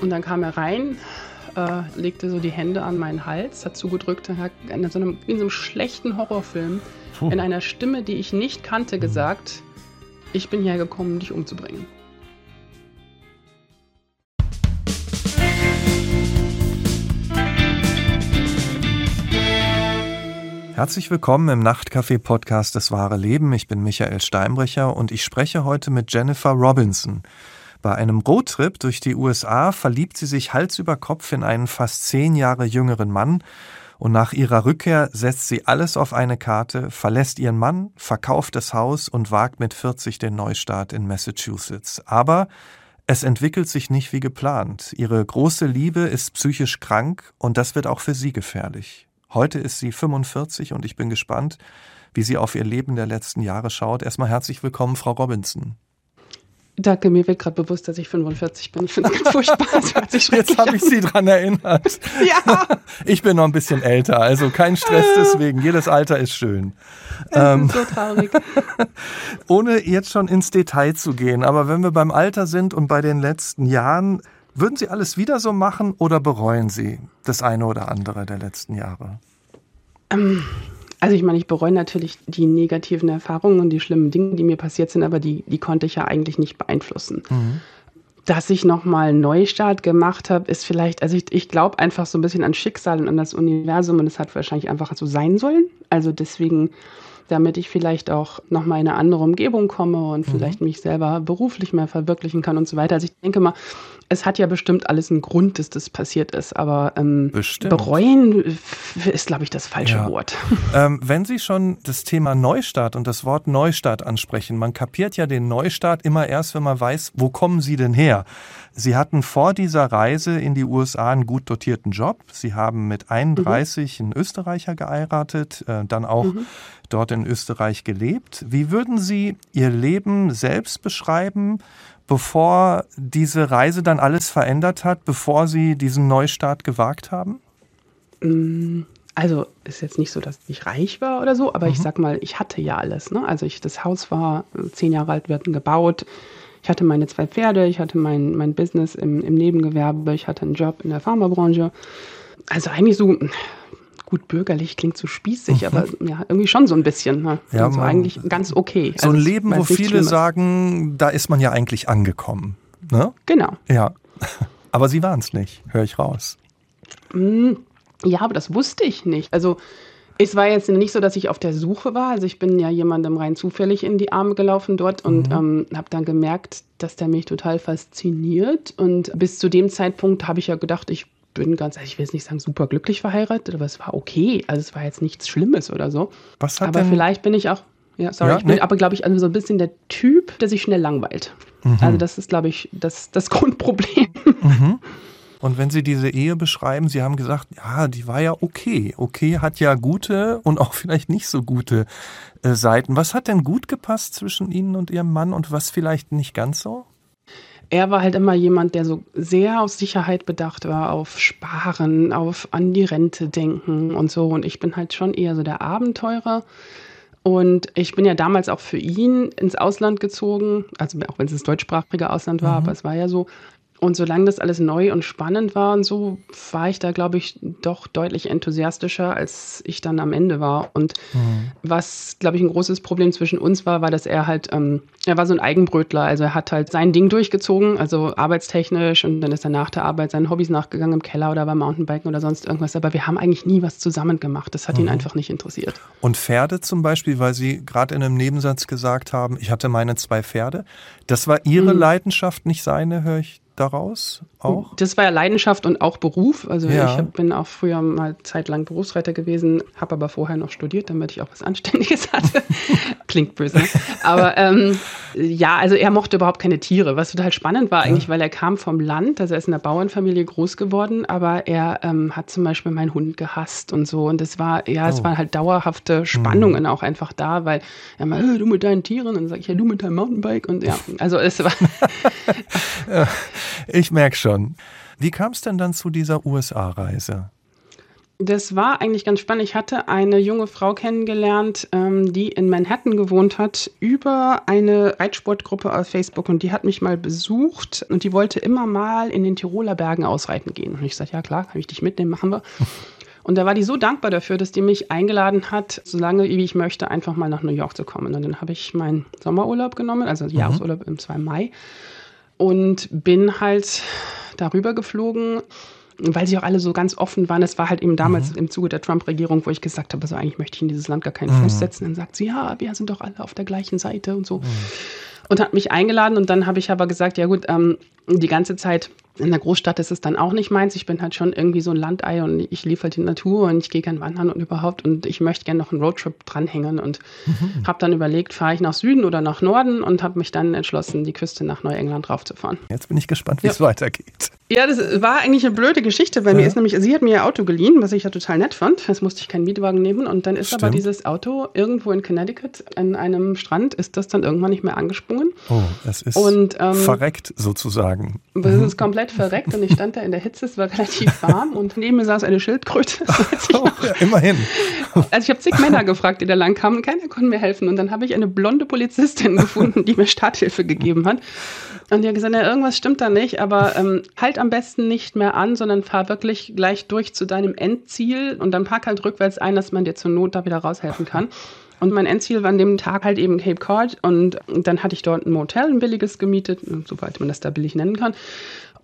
Und dann kam er rein, äh, legte so die Hände an meinen Hals, hat zugedrückt und hat in so einem, in so einem schlechten Horrorfilm Puh. in einer Stimme, die ich nicht kannte, gesagt, ich bin hierher gekommen, dich umzubringen. Herzlich willkommen im Nachtcafé-Podcast Das wahre Leben. Ich bin Michael Steinbrecher und ich spreche heute mit Jennifer Robinson. Bei einem Roadtrip durch die USA verliebt sie sich Hals über Kopf in einen fast zehn Jahre jüngeren Mann und nach ihrer Rückkehr setzt sie alles auf eine Karte, verlässt ihren Mann, verkauft das Haus und wagt mit 40 den Neustart in Massachusetts. Aber es entwickelt sich nicht wie geplant. Ihre große Liebe ist psychisch krank und das wird auch für sie gefährlich. Heute ist sie 45 und ich bin gespannt, wie sie auf ihr Leben der letzten Jahre schaut. Erstmal herzlich willkommen, Frau Robinson. Danke, mir wird gerade bewusst, dass ich 45 bin. Ich finde es ganz furchtbar. Jetzt habe ich Sie daran erinnert. Ja. Ich bin noch ein bisschen älter, also kein Stress deswegen. Jedes Alter ist schön. Ähm, so traurig. Ohne jetzt schon ins Detail zu gehen, aber wenn wir beim Alter sind und bei den letzten Jahren, würden Sie alles wieder so machen oder bereuen Sie das eine oder andere der letzten Jahre? Ähm, also ich meine, ich bereue natürlich die negativen Erfahrungen und die schlimmen Dinge, die mir passiert sind, aber die, die konnte ich ja eigentlich nicht beeinflussen. Mhm. Dass ich nochmal einen Neustart gemacht habe, ist vielleicht, also ich, ich glaube einfach so ein bisschen an Schicksal und an das Universum und es hat wahrscheinlich einfach so sein sollen. Also deswegen, damit ich vielleicht auch nochmal in eine andere Umgebung komme und mhm. vielleicht mich selber beruflich mehr verwirklichen kann und so weiter. Also ich denke mal, es hat ja bestimmt alles einen Grund, dass das passiert ist, aber ähm, bereuen ist, glaube ich, das falsche ja. Wort. Ähm, wenn Sie schon das Thema Neustart und das Wort Neustart ansprechen, man kapiert ja den Neustart immer erst, wenn man weiß, wo kommen Sie denn her? Sie hatten vor dieser Reise in die USA einen gut dotierten Job. Sie haben mit 31 mhm. einen Österreicher geheiratet, äh, dann auch mhm. dort in Österreich gelebt. Wie würden Sie Ihr Leben selbst beschreiben? Bevor diese Reise dann alles verändert hat, bevor Sie diesen Neustart gewagt haben? Mm, also ist jetzt nicht so, dass ich reich war oder so, aber mhm. ich sag mal, ich hatte ja alles. Ne? Also ich, das Haus war äh, zehn Jahre alt, wir hatten gebaut. Ich hatte meine zwei Pferde, ich hatte mein, mein Business im, im Nebengewerbe, ich hatte einen Job in der Pharmabranche. Also eigentlich so gut bürgerlich klingt so spießig, mhm. aber ja, irgendwie schon so ein bisschen. Ne? Ja, also eigentlich ganz okay. So ein also, Leben, wo viele Schlimmes. sagen, da ist man ja eigentlich angekommen. Ne? Genau. Ja. Aber sie waren es nicht, höre ich raus. Mm, ja, aber das wusste ich nicht. Also es war jetzt nicht so, dass ich auf der Suche war. Also ich bin ja jemandem rein zufällig in die Arme gelaufen dort und mhm. ähm, habe dann gemerkt, dass der mich total fasziniert. Und bis zu dem Zeitpunkt habe ich ja gedacht, ich bin ganz, ich will jetzt nicht sagen super glücklich verheiratet, aber es war okay. Also es war jetzt nichts Schlimmes oder so. Was hat aber denn vielleicht bin ich auch, ja, sorry, ja, ich bin nee. aber, glaube ich, also so ein bisschen der Typ, der sich schnell langweilt. Mhm. Also das ist, glaube ich, das, das Grundproblem. Mhm. Und wenn Sie diese Ehe beschreiben, Sie haben gesagt, ja, die war ja okay. Okay hat ja gute und auch vielleicht nicht so gute äh, Seiten. Was hat denn gut gepasst zwischen Ihnen und Ihrem Mann und was vielleicht nicht ganz so? Er war halt immer jemand, der so sehr auf Sicherheit bedacht war, auf Sparen, auf an die Rente denken und so. Und ich bin halt schon eher so der Abenteurer. Und ich bin ja damals auch für ihn ins Ausland gezogen, also auch wenn es das deutschsprachige Ausland war, mhm. aber es war ja so. Und solange das alles neu und spannend war und so, war ich da, glaube ich, doch deutlich enthusiastischer, als ich dann am Ende war. Und mhm. was, glaube ich, ein großes Problem zwischen uns war, war, dass er halt, ähm, er war so ein Eigenbrötler. Also er hat halt sein Ding durchgezogen, also arbeitstechnisch und dann ist er nach der Arbeit seinen Hobbys nachgegangen im Keller oder beim Mountainbiken oder sonst irgendwas. Aber wir haben eigentlich nie was zusammen gemacht. Das hat mhm. ihn einfach nicht interessiert. Und Pferde zum Beispiel, weil Sie gerade in einem Nebensatz gesagt haben, ich hatte meine zwei Pferde. Das war Ihre mhm. Leidenschaft, nicht seine, höre ich daraus auch? Das war ja Leidenschaft und auch Beruf. Also ja. ich bin auch früher mal zeitlang Berufsreiter gewesen, habe aber vorher noch studiert, damit ich auch was Anständiges hatte. Klingt böse. Aber ähm, ja, also er mochte überhaupt keine Tiere, was total spannend war eigentlich, ja. weil er kam vom Land, also er ist in einer Bauernfamilie groß geworden, aber er ähm, hat zum Beispiel meinen Hund gehasst und so. Und es war, ja, es oh. waren halt dauerhafte Spannungen mhm. auch einfach da, weil er mal, äh, du mit deinen Tieren, und dann sage ich, ja, du mit deinem Mountainbike und ja, also es war. ich merke schon. Wie kam es denn dann zu dieser USA-Reise? Das war eigentlich ganz spannend. Ich hatte eine junge Frau kennengelernt, ähm, die in Manhattan gewohnt hat, über eine Reitsportgruppe auf Facebook. Und die hat mich mal besucht und die wollte immer mal in den Tiroler Bergen ausreiten gehen. Und ich sagte, ja klar, kann ich dich mitnehmen, machen wir. Und da war die so dankbar dafür, dass die mich eingeladen hat, so lange wie ich möchte, einfach mal nach New York zu kommen. Und dann habe ich meinen Sommerurlaub genommen, also mhm. Jahresurlaub im 2. Mai. Und bin halt darüber geflogen weil sie auch alle so ganz offen waren. Es war halt eben damals mhm. im Zuge der Trump-Regierung, wo ich gesagt habe, also eigentlich möchte ich in dieses Land gar keinen Fuß mhm. setzen. Dann sagt sie, ja, wir sind doch alle auf der gleichen Seite und so. Mhm. Und hat mich eingeladen und dann habe ich aber gesagt, ja gut, ähm, die ganze Zeit in der Großstadt ist es dann auch nicht meins. Ich bin halt schon irgendwie so ein Landei und ich liebe halt die Natur und ich gehe gern wandern und überhaupt und ich möchte gerne noch einen Roadtrip dranhängen und mhm. habe dann überlegt, fahre ich nach Süden oder nach Norden und habe mich dann entschlossen, die Küste nach Neuengland raufzufahren. Jetzt bin ich gespannt, wie es weitergeht. Ja, das war eigentlich eine blöde Geschichte bei ja. mir. Ist nämlich, sie hat mir ihr Auto geliehen, was ich ja total nett fand. Jetzt musste ich keinen Mietwagen nehmen und dann ist Stimmt. aber dieses Auto irgendwo in Connecticut an einem Strand ist das dann irgendwann nicht mehr angesprungen. Oh, es ist und, ähm, verreckt sozusagen. Es ist komplett verreckt und ich stand da in der Hitze, es war relativ warm und neben mir saß eine Schildkröte. Oh, ja, immerhin. Also ich habe zig Männer gefragt, die da lang kamen, keiner konnte mir helfen und dann habe ich eine blonde Polizistin gefunden, die mir Starthilfe gegeben hat. Und die hat gesagt, ja, irgendwas stimmt da nicht, aber ähm, halt am besten nicht mehr an, sondern fahr wirklich gleich durch zu deinem Endziel und dann park halt rückwärts ein, dass man dir zur Not da wieder raushelfen kann. Und mein Endziel war an dem Tag halt eben Cape Cod und dann hatte ich dort ein Motel, ein billiges gemietet, soweit man das da billig nennen kann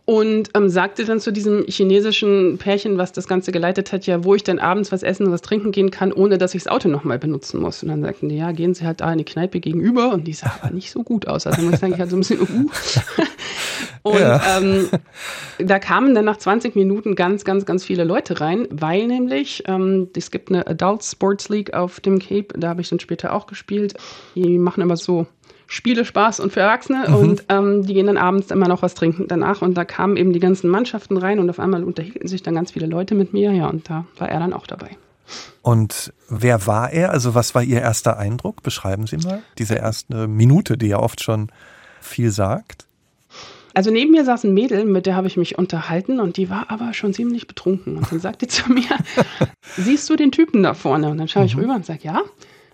und ähm, sagte dann zu diesem chinesischen Pärchen, was das Ganze geleitet hat, ja, wo ich denn abends was essen und was trinken gehen kann, ohne dass ich das Auto nochmal benutzen muss. Und dann sagten die, ja, gehen Sie halt da in die Kneipe gegenüber und die sah aber nicht so gut aus. Also muss ich sagen, ich hatte so ein bisschen, uh. und ja. ähm, da kamen dann nach 20 Minuten ganz, ganz, ganz viele Leute rein, weil nämlich ähm, es gibt eine Adult Sports League auf dem Cape, da habe ich dann später auch gespielt. Die machen immer so Spiele Spaß und für Erwachsene mhm. und ähm, die gehen dann abends immer noch was trinken danach und da kamen eben die ganzen Mannschaften rein und auf einmal unterhielten sich dann ganz viele Leute mit mir, ja, und da war er dann auch dabei. Und wer war er? Also was war Ihr erster Eindruck? Beschreiben Sie mal diese erste Minute, die ja oft schon viel sagt. Also neben mir saß ein Mädel, mit der habe ich mich unterhalten und die war aber schon ziemlich betrunken. Und dann sagte zu mir, siehst du den Typen da vorne? Und dann schaue ich mhm. rüber und sage, ja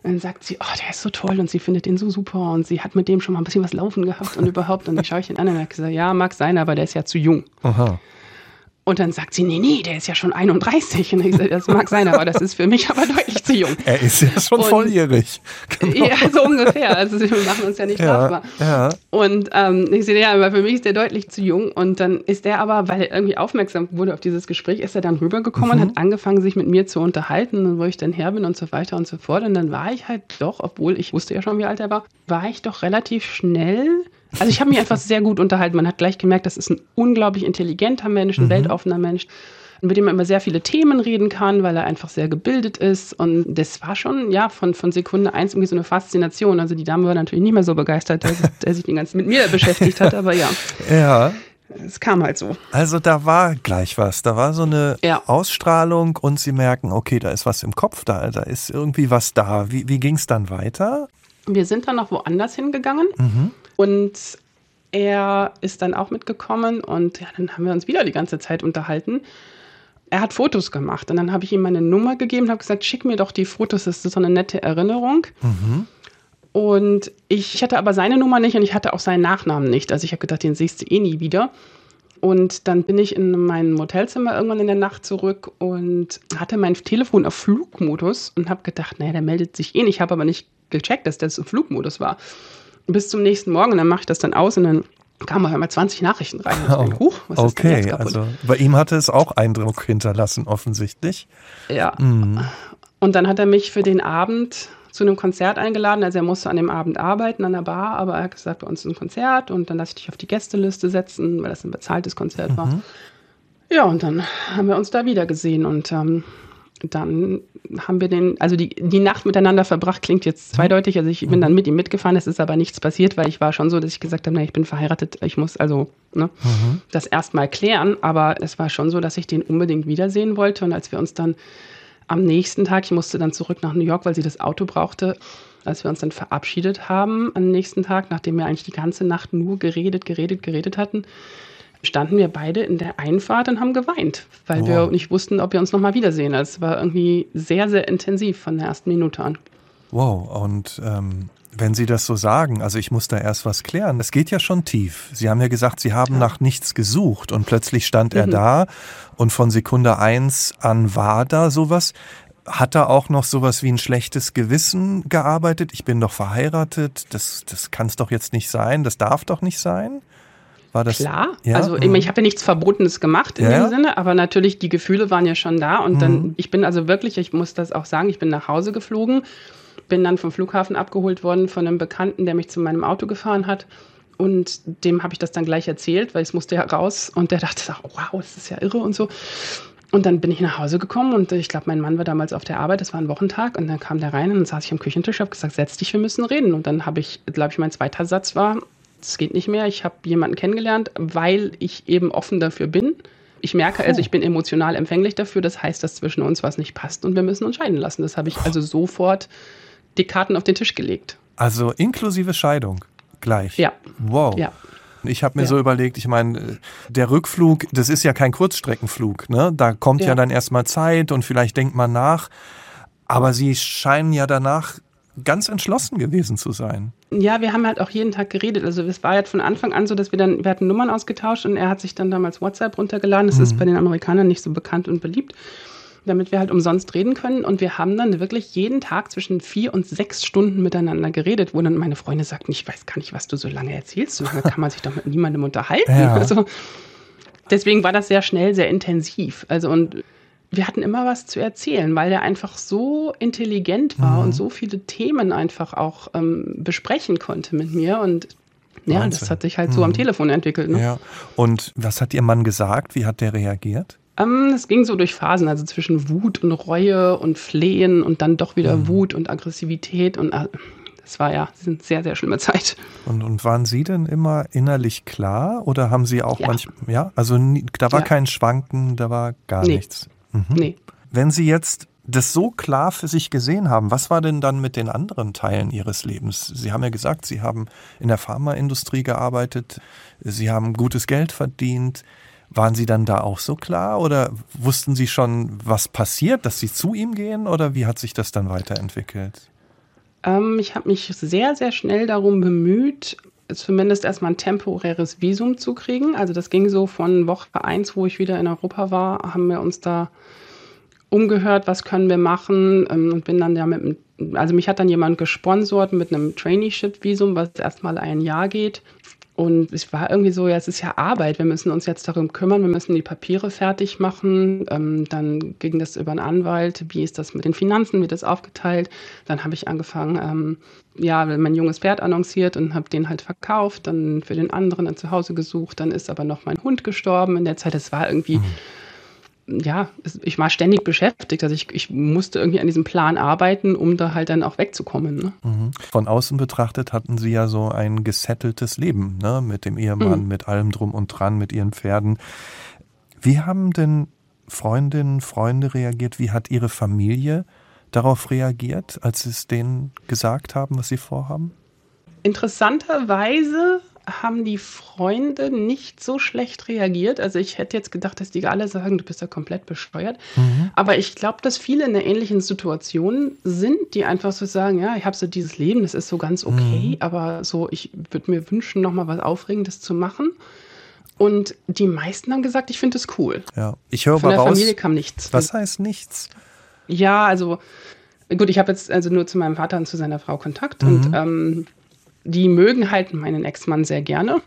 dann sagt sie, oh, der ist so toll und sie findet ihn so super und sie hat mit dem schon mal ein bisschen was laufen gehabt und überhaupt. Und dann schaue ich ihn an und habe gesagt, ja, mag sein, aber der ist ja zu jung. Aha. Und dann sagt sie, nee, nee, der ist ja schon 31. Und ich gesagt, das mag sein, aber das ist für mich aber deutlich zu jung. Er ist ja schon und, volljährig. Genau. Ja, so ungefähr. Also wir machen uns ja nicht ja, strafbar. Ja. Und ähm, ich sehe, ja, aber für mich ist der deutlich zu jung. Und dann ist der aber, weil er irgendwie aufmerksam wurde auf dieses Gespräch, ist er dann rübergekommen mhm. und hat angefangen, sich mit mir zu unterhalten und wo ich dann her bin und so weiter und so fort. Und dann war ich halt doch, obwohl ich wusste ja schon, wie alt er war, war ich doch relativ schnell also ich habe mich einfach sehr gut unterhalten. Man hat gleich gemerkt, das ist ein unglaublich intelligenter Mensch, ein mhm. weltoffener Mensch, mit dem man über sehr viele Themen reden kann, weil er einfach sehr gebildet ist. Und das war schon, ja, von, von Sekunde eins irgendwie so eine Faszination. Also die Dame war natürlich nicht mehr so begeistert, dass er sich den ganzen mit mir beschäftigt hat, aber ja. Ja. Es kam halt so. Also da war gleich was. Da war so eine ja. Ausstrahlung und sie merken, okay, da ist was im Kopf da, da ist irgendwie was da. Wie, wie ging es dann weiter? Wir sind dann noch woanders hingegangen. Mhm. Und er ist dann auch mitgekommen und ja, dann haben wir uns wieder die ganze Zeit unterhalten. Er hat Fotos gemacht und dann habe ich ihm meine Nummer gegeben und habe gesagt, schick mir doch die Fotos, das ist so eine nette Erinnerung. Mhm. Und ich hatte aber seine Nummer nicht und ich hatte auch seinen Nachnamen nicht. Also ich habe gedacht, den siehst du eh nie wieder. Und dann bin ich in mein Motelzimmer irgendwann in der Nacht zurück und hatte mein Telefon auf Flugmodus und habe gedacht, naja, der meldet sich eh nicht. Ich habe aber nicht gecheckt, dass das im Flugmodus war bis zum nächsten Morgen und dann mache ich das dann aus und dann kamen auf einmal 20 Nachrichten rein. Oh, denke, Huch, was okay, ist denn also bei ihm hatte es auch Eindruck hinterlassen, offensichtlich. Ja. Mhm. Und dann hat er mich für den Abend zu einem Konzert eingeladen. Also er musste an dem Abend arbeiten an der Bar, aber er hat gesagt, bei uns ist ein Konzert und dann lasse ich dich auf die Gästeliste setzen, weil das ein bezahltes Konzert mhm. war. Ja, und dann haben wir uns da wieder gesehen und ähm, dann haben wir den, also die, die Nacht miteinander verbracht, klingt jetzt zweideutig. Also ich bin dann mit ihm mitgefahren, es ist aber nichts passiert, weil ich war schon so, dass ich gesagt habe, na, ich bin verheiratet, ich muss also ne, mhm. das erstmal klären. Aber es war schon so, dass ich den unbedingt wiedersehen wollte. Und als wir uns dann am nächsten Tag, ich musste dann zurück nach New York, weil sie das Auto brauchte, als wir uns dann verabschiedet haben am nächsten Tag, nachdem wir eigentlich die ganze Nacht nur geredet, geredet, geredet hatten, standen wir beide in der Einfahrt und haben geweint, weil wow. wir nicht wussten, ob wir uns nochmal wiedersehen. Es war irgendwie sehr, sehr intensiv von der ersten Minute an. Wow, und ähm, wenn Sie das so sagen, also ich muss da erst was klären. Es geht ja schon tief. Sie haben ja gesagt, Sie haben ja. nach nichts gesucht und plötzlich stand mhm. er da und von Sekunde eins an war da sowas. Hat er auch noch sowas wie ein schlechtes Gewissen gearbeitet? Ich bin doch verheiratet. Das, das kann es doch jetzt nicht sein. Das darf doch nicht sein. War das, Klar, ja? also mhm. ich habe ja nichts Verbotenes gemacht in ja. dem Sinne, aber natürlich die Gefühle waren ja schon da und mhm. dann, ich bin also wirklich, ich muss das auch sagen, ich bin nach Hause geflogen bin dann vom Flughafen abgeholt worden von einem Bekannten, der mich zu meinem Auto gefahren hat. Und dem habe ich das dann gleich erzählt, weil es musste ja raus. Und der dachte, wow, das ist ja irre und so. Und dann bin ich nach Hause gekommen und ich glaube, mein Mann war damals auf der Arbeit, das war ein Wochentag. Und dann kam der rein und dann saß ich am Küchentisch, habe gesagt, setz dich, wir müssen reden. Und dann habe ich, glaube ich, mein zweiter Satz war, es geht nicht mehr. Ich habe jemanden kennengelernt, weil ich eben offen dafür bin. Ich merke also, ich bin emotional empfänglich dafür. Das heißt, dass zwischen uns was nicht passt und wir müssen uns scheiden lassen. Das habe ich also sofort die Karten auf den Tisch gelegt. Also inklusive Scheidung gleich. Ja. Wow. Ja. Ich habe mir ja. so überlegt, ich meine, der Rückflug, das ist ja kein Kurzstreckenflug, ne? Da kommt ja, ja dann erstmal Zeit und vielleicht denkt man nach. Aber sie scheinen ja danach ganz entschlossen gewesen zu sein. Ja, wir haben halt auch jeden Tag geredet. Also es war halt von Anfang an so, dass wir dann, wir hatten Nummern ausgetauscht und er hat sich dann damals WhatsApp runtergeladen. Das mhm. ist bei den Amerikanern nicht so bekannt und beliebt damit wir halt umsonst reden können. Und wir haben dann wirklich jeden Tag zwischen vier und sechs Stunden miteinander geredet, wo dann meine Freunde sagten, ich weiß gar nicht, was du so lange erzählst. So lange kann man sich doch mit niemandem unterhalten. Ja. Also deswegen war das sehr schnell, sehr intensiv. Also und wir hatten immer was zu erzählen, weil er einfach so intelligent war mhm. und so viele Themen einfach auch ähm, besprechen konnte mit mir. Und ja, Wahnsinn. das hat sich halt so mhm. am Telefon entwickelt. Ne? Ja. Und was hat Ihr Mann gesagt? Wie hat der reagiert? Ähm, es ging so durch Phasen, also zwischen Wut und Reue und Flehen und dann doch wieder mhm. Wut und Aggressivität und äh, das war ja eine sehr, sehr schlimme Zeit. Und, und waren Sie denn immer innerlich klar oder haben Sie auch ja. manchmal, ja, also nie, da war ja. kein Schwanken, da war gar nee. nichts. Mhm. Nee. Wenn Sie jetzt das so klar für sich gesehen haben, was war denn dann mit den anderen Teilen Ihres Lebens? Sie haben ja gesagt, Sie haben in der Pharmaindustrie gearbeitet, Sie haben gutes Geld verdient. Waren Sie dann da auch so klar oder wussten Sie schon, was passiert, dass Sie zu ihm gehen oder wie hat sich das dann weiterentwickelt? Ähm, ich habe mich sehr, sehr schnell darum bemüht, zumindest erstmal ein temporäres Visum zu kriegen. Also das ging so von Woche 1, wo ich wieder in Europa war, haben wir uns da umgehört, was können wir machen ähm, und bin dann ja mit also mich hat dann jemand gesponsert mit einem Traineeship-Visum, was erstmal ein Jahr geht. Und es war irgendwie so, ja, es ist ja Arbeit, wir müssen uns jetzt darum kümmern, wir müssen die Papiere fertig machen. Ähm, dann ging das über einen Anwalt, wie ist das mit den Finanzen, wird das aufgeteilt. Dann habe ich angefangen, ähm, ja, mein junges Pferd annonciert und habe den halt verkauft, dann für den anderen ein Zuhause gesucht. Dann ist aber noch mein Hund gestorben in der Zeit. Es war irgendwie... Ja, ich war ständig beschäftigt. Also ich, ich musste irgendwie an diesem Plan arbeiten, um da halt dann auch wegzukommen. Ne? Mhm. Von außen betrachtet hatten Sie ja so ein gesetteltes Leben, ne? Mit dem Ehemann, mhm. mit allem drum und dran, mit Ihren Pferden. Wie haben denn Freundinnen, Freunde reagiert? Wie hat Ihre Familie darauf reagiert, als Sie es denen gesagt haben, was Sie vorhaben? Interessanterweise haben die Freunde nicht so schlecht reagiert. Also ich hätte jetzt gedacht, dass die alle sagen, du bist ja komplett bescheuert. Mhm. Aber ich glaube, dass viele in einer ähnlichen Situation sind, die einfach so sagen, ja, ich habe so dieses Leben, das ist so ganz okay, mhm. aber so, ich würde mir wünschen, noch mal was Aufregendes zu machen. Und die meisten haben gesagt, ich finde es cool. Ja, ich höre Von der raus, Familie kam nichts. Was heißt nichts? Ja, also gut, ich habe jetzt also nur zu meinem Vater und zu seiner Frau Kontakt mhm. und ähm, die mögen halt meinen Ex-Mann sehr gerne.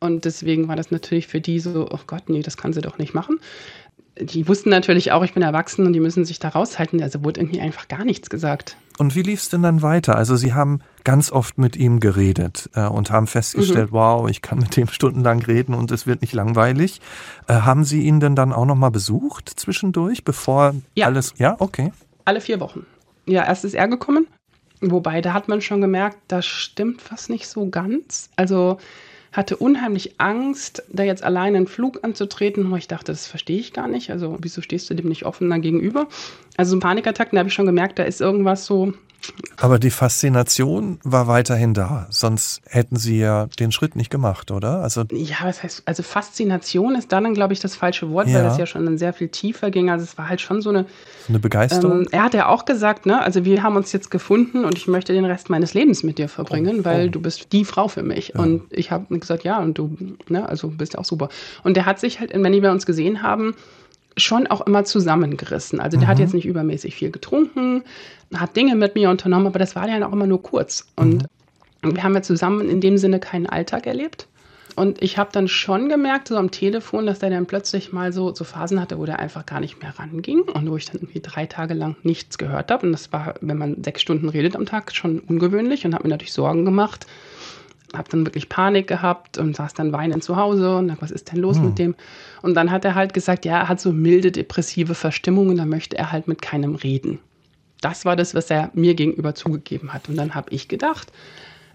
Und deswegen war das natürlich für die so, oh Gott, nee, das kann sie doch nicht machen. Die wussten natürlich auch, ich bin erwachsen und die müssen sich da raushalten. Also wurde irgendwie einfach gar nichts gesagt. Und wie lief es denn dann weiter? Also Sie haben ganz oft mit ihm geredet äh, und haben festgestellt, mhm. wow, ich kann mit dem stundenlang reden und es wird nicht langweilig. Äh, haben Sie ihn denn dann auch nochmal besucht zwischendurch, bevor ja. alles... Ja, okay. Alle vier Wochen. Ja, erst ist er gekommen Wobei, da hat man schon gemerkt, da stimmt was nicht so ganz. Also hatte unheimlich Angst, da jetzt alleine einen Flug anzutreten, ich dachte, das verstehe ich gar nicht. Also wieso stehst du dem nicht offen da gegenüber? Also so Panikattacken, da habe ich schon gemerkt, da ist irgendwas so Aber die Faszination war weiterhin da, sonst hätten Sie ja den Schritt nicht gemacht, oder? Also ja, was heißt, also Faszination ist dann, glaube ich, das falsche Wort, ja. weil das ja schon dann sehr viel tiefer ging. Also es war halt schon so eine, so eine Begeisterung. Ähm, er hat ja auch gesagt, ne, also wir haben uns jetzt gefunden und ich möchte den Rest meines Lebens mit dir verbringen, oh, weil oh. du bist die Frau für mich. Ja. Und ich habe gesagt, ja, und du, ne, also bist ja auch super. Und der hat sich halt, wenn wir uns gesehen haben, schon auch immer zusammengerissen. Also der mhm. hat jetzt nicht übermäßig viel getrunken, hat Dinge mit mir unternommen, aber das war ja auch immer nur kurz. Und mhm. wir haben ja zusammen in dem Sinne keinen Alltag erlebt. Und ich habe dann schon gemerkt, so am Telefon, dass der dann plötzlich mal so, so Phasen hatte, wo der einfach gar nicht mehr ranging und wo ich dann irgendwie drei Tage lang nichts gehört habe. Und das war, wenn man sechs Stunden redet am Tag, schon ungewöhnlich und habe mir natürlich Sorgen gemacht habe dann wirklich Panik gehabt und saß dann weinend zu Hause und dachte, was ist denn los hm. mit dem? Und dann hat er halt gesagt, ja, er hat so milde depressive Verstimmungen, da möchte er halt mit keinem reden. Das war das, was er mir gegenüber zugegeben hat. Und dann habe ich gedacht,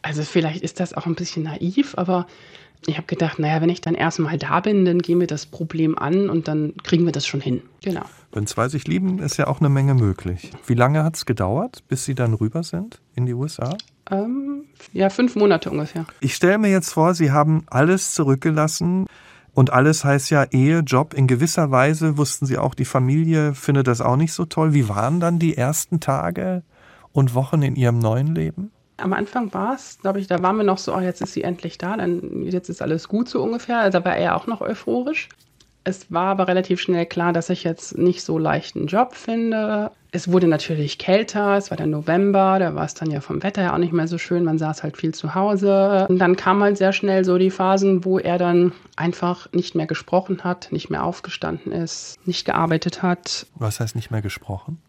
also vielleicht ist das auch ein bisschen naiv, aber ich habe gedacht, naja, wenn ich dann erstmal da bin, dann gehen wir das Problem an und dann kriegen wir das schon hin. Genau. Wenn zwei sich lieben, ist ja auch eine Menge möglich. Wie lange hat es gedauert, bis Sie dann rüber sind in die USA? Ähm, ja, fünf Monate ungefähr. Ich stelle mir jetzt vor, Sie haben alles zurückgelassen. Und alles heißt ja Ehe, Job. In gewisser Weise wussten Sie auch, die Familie findet das auch nicht so toll. Wie waren dann die ersten Tage und Wochen in Ihrem neuen Leben? Am Anfang war es, glaube ich, da waren wir noch so, oh, jetzt ist sie endlich da, dann jetzt ist alles gut so ungefähr. Also da war er auch noch euphorisch. Es war aber relativ schnell klar, dass ich jetzt nicht so leicht einen Job finde. Es wurde natürlich kälter, es war der November, da war es dann ja vom Wetter ja auch nicht mehr so schön, man saß halt viel zu Hause. Und dann kam halt sehr schnell so die Phasen, wo er dann einfach nicht mehr gesprochen hat, nicht mehr aufgestanden ist, nicht gearbeitet hat. Was heißt nicht mehr gesprochen?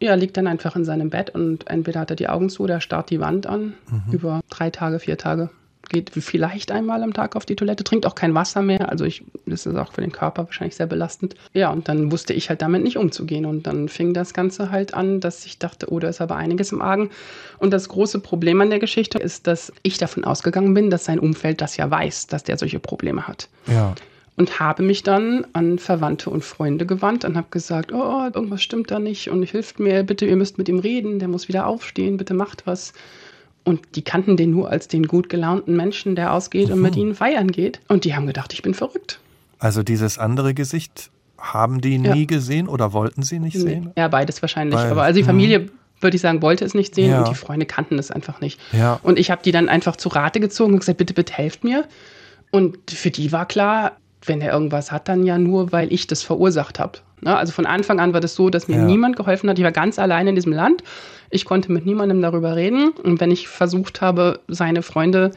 Ja, liegt dann einfach in seinem Bett und entweder hat er die Augen zu oder starrt die Wand an mhm. über drei Tage, vier Tage geht vielleicht einmal am Tag auf die Toilette, trinkt auch kein Wasser mehr. Also ich, das ist auch für den Körper wahrscheinlich sehr belastend. Ja, und dann wusste ich halt damit nicht umzugehen. Und dann fing das Ganze halt an, dass ich dachte, oh, da ist aber einiges im Argen. Und das große Problem an der Geschichte ist, dass ich davon ausgegangen bin, dass sein Umfeld das ja weiß, dass der solche Probleme hat. Ja und habe mich dann an Verwandte und Freunde gewandt und habe gesagt, oh, irgendwas stimmt da nicht und hilft mir, bitte, ihr müsst mit ihm reden, der muss wieder aufstehen, bitte macht was. Und die kannten den nur als den gut gelaunten Menschen, der ausgeht mhm. und mit ihnen feiern geht. Und die haben gedacht, ich bin verrückt. Also dieses andere Gesicht haben die nie ja. gesehen oder wollten sie nicht sehen? Ja, beides wahrscheinlich. Beides. Aber also die mhm. Familie, würde ich sagen, wollte es nicht sehen ja. und die Freunde kannten es einfach nicht. Ja. Und ich habe die dann einfach zu Rate gezogen und gesagt, bitte, bitte helft mir. Und für die war klar, wenn er irgendwas hat, dann ja nur, weil ich das verursacht habe. Ne? Also von Anfang an war das so, dass mir ja. niemand geholfen hat. Ich war ganz allein in diesem Land. Ich konnte mit niemandem darüber reden. Und wenn ich versucht habe, seine Freunde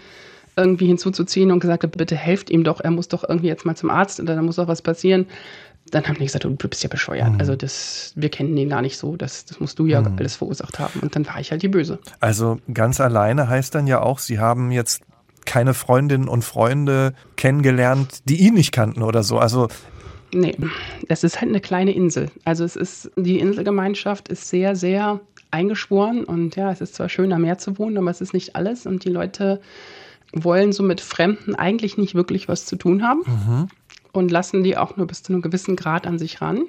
irgendwie hinzuzuziehen und gesagt habe, bitte helft ihm doch, er muss doch irgendwie jetzt mal zum Arzt oder da muss doch was passieren, dann haben die gesagt, du bist ja bescheuert. Mhm. Also das, wir kennen ihn gar nicht so, das, das musst du ja mhm. alles verursacht haben. Und dann war ich halt die Böse. Also ganz alleine heißt dann ja auch, Sie haben jetzt keine Freundinnen und Freunde kennengelernt, die ihn nicht kannten oder so. Also Nee, das ist halt eine kleine Insel. Also es ist, die Inselgemeinschaft ist sehr, sehr eingeschworen und ja, es ist zwar schön am Meer zu wohnen, aber es ist nicht alles und die Leute wollen so mit Fremden eigentlich nicht wirklich was zu tun haben mhm. und lassen die auch nur bis zu einem gewissen Grad an sich ran.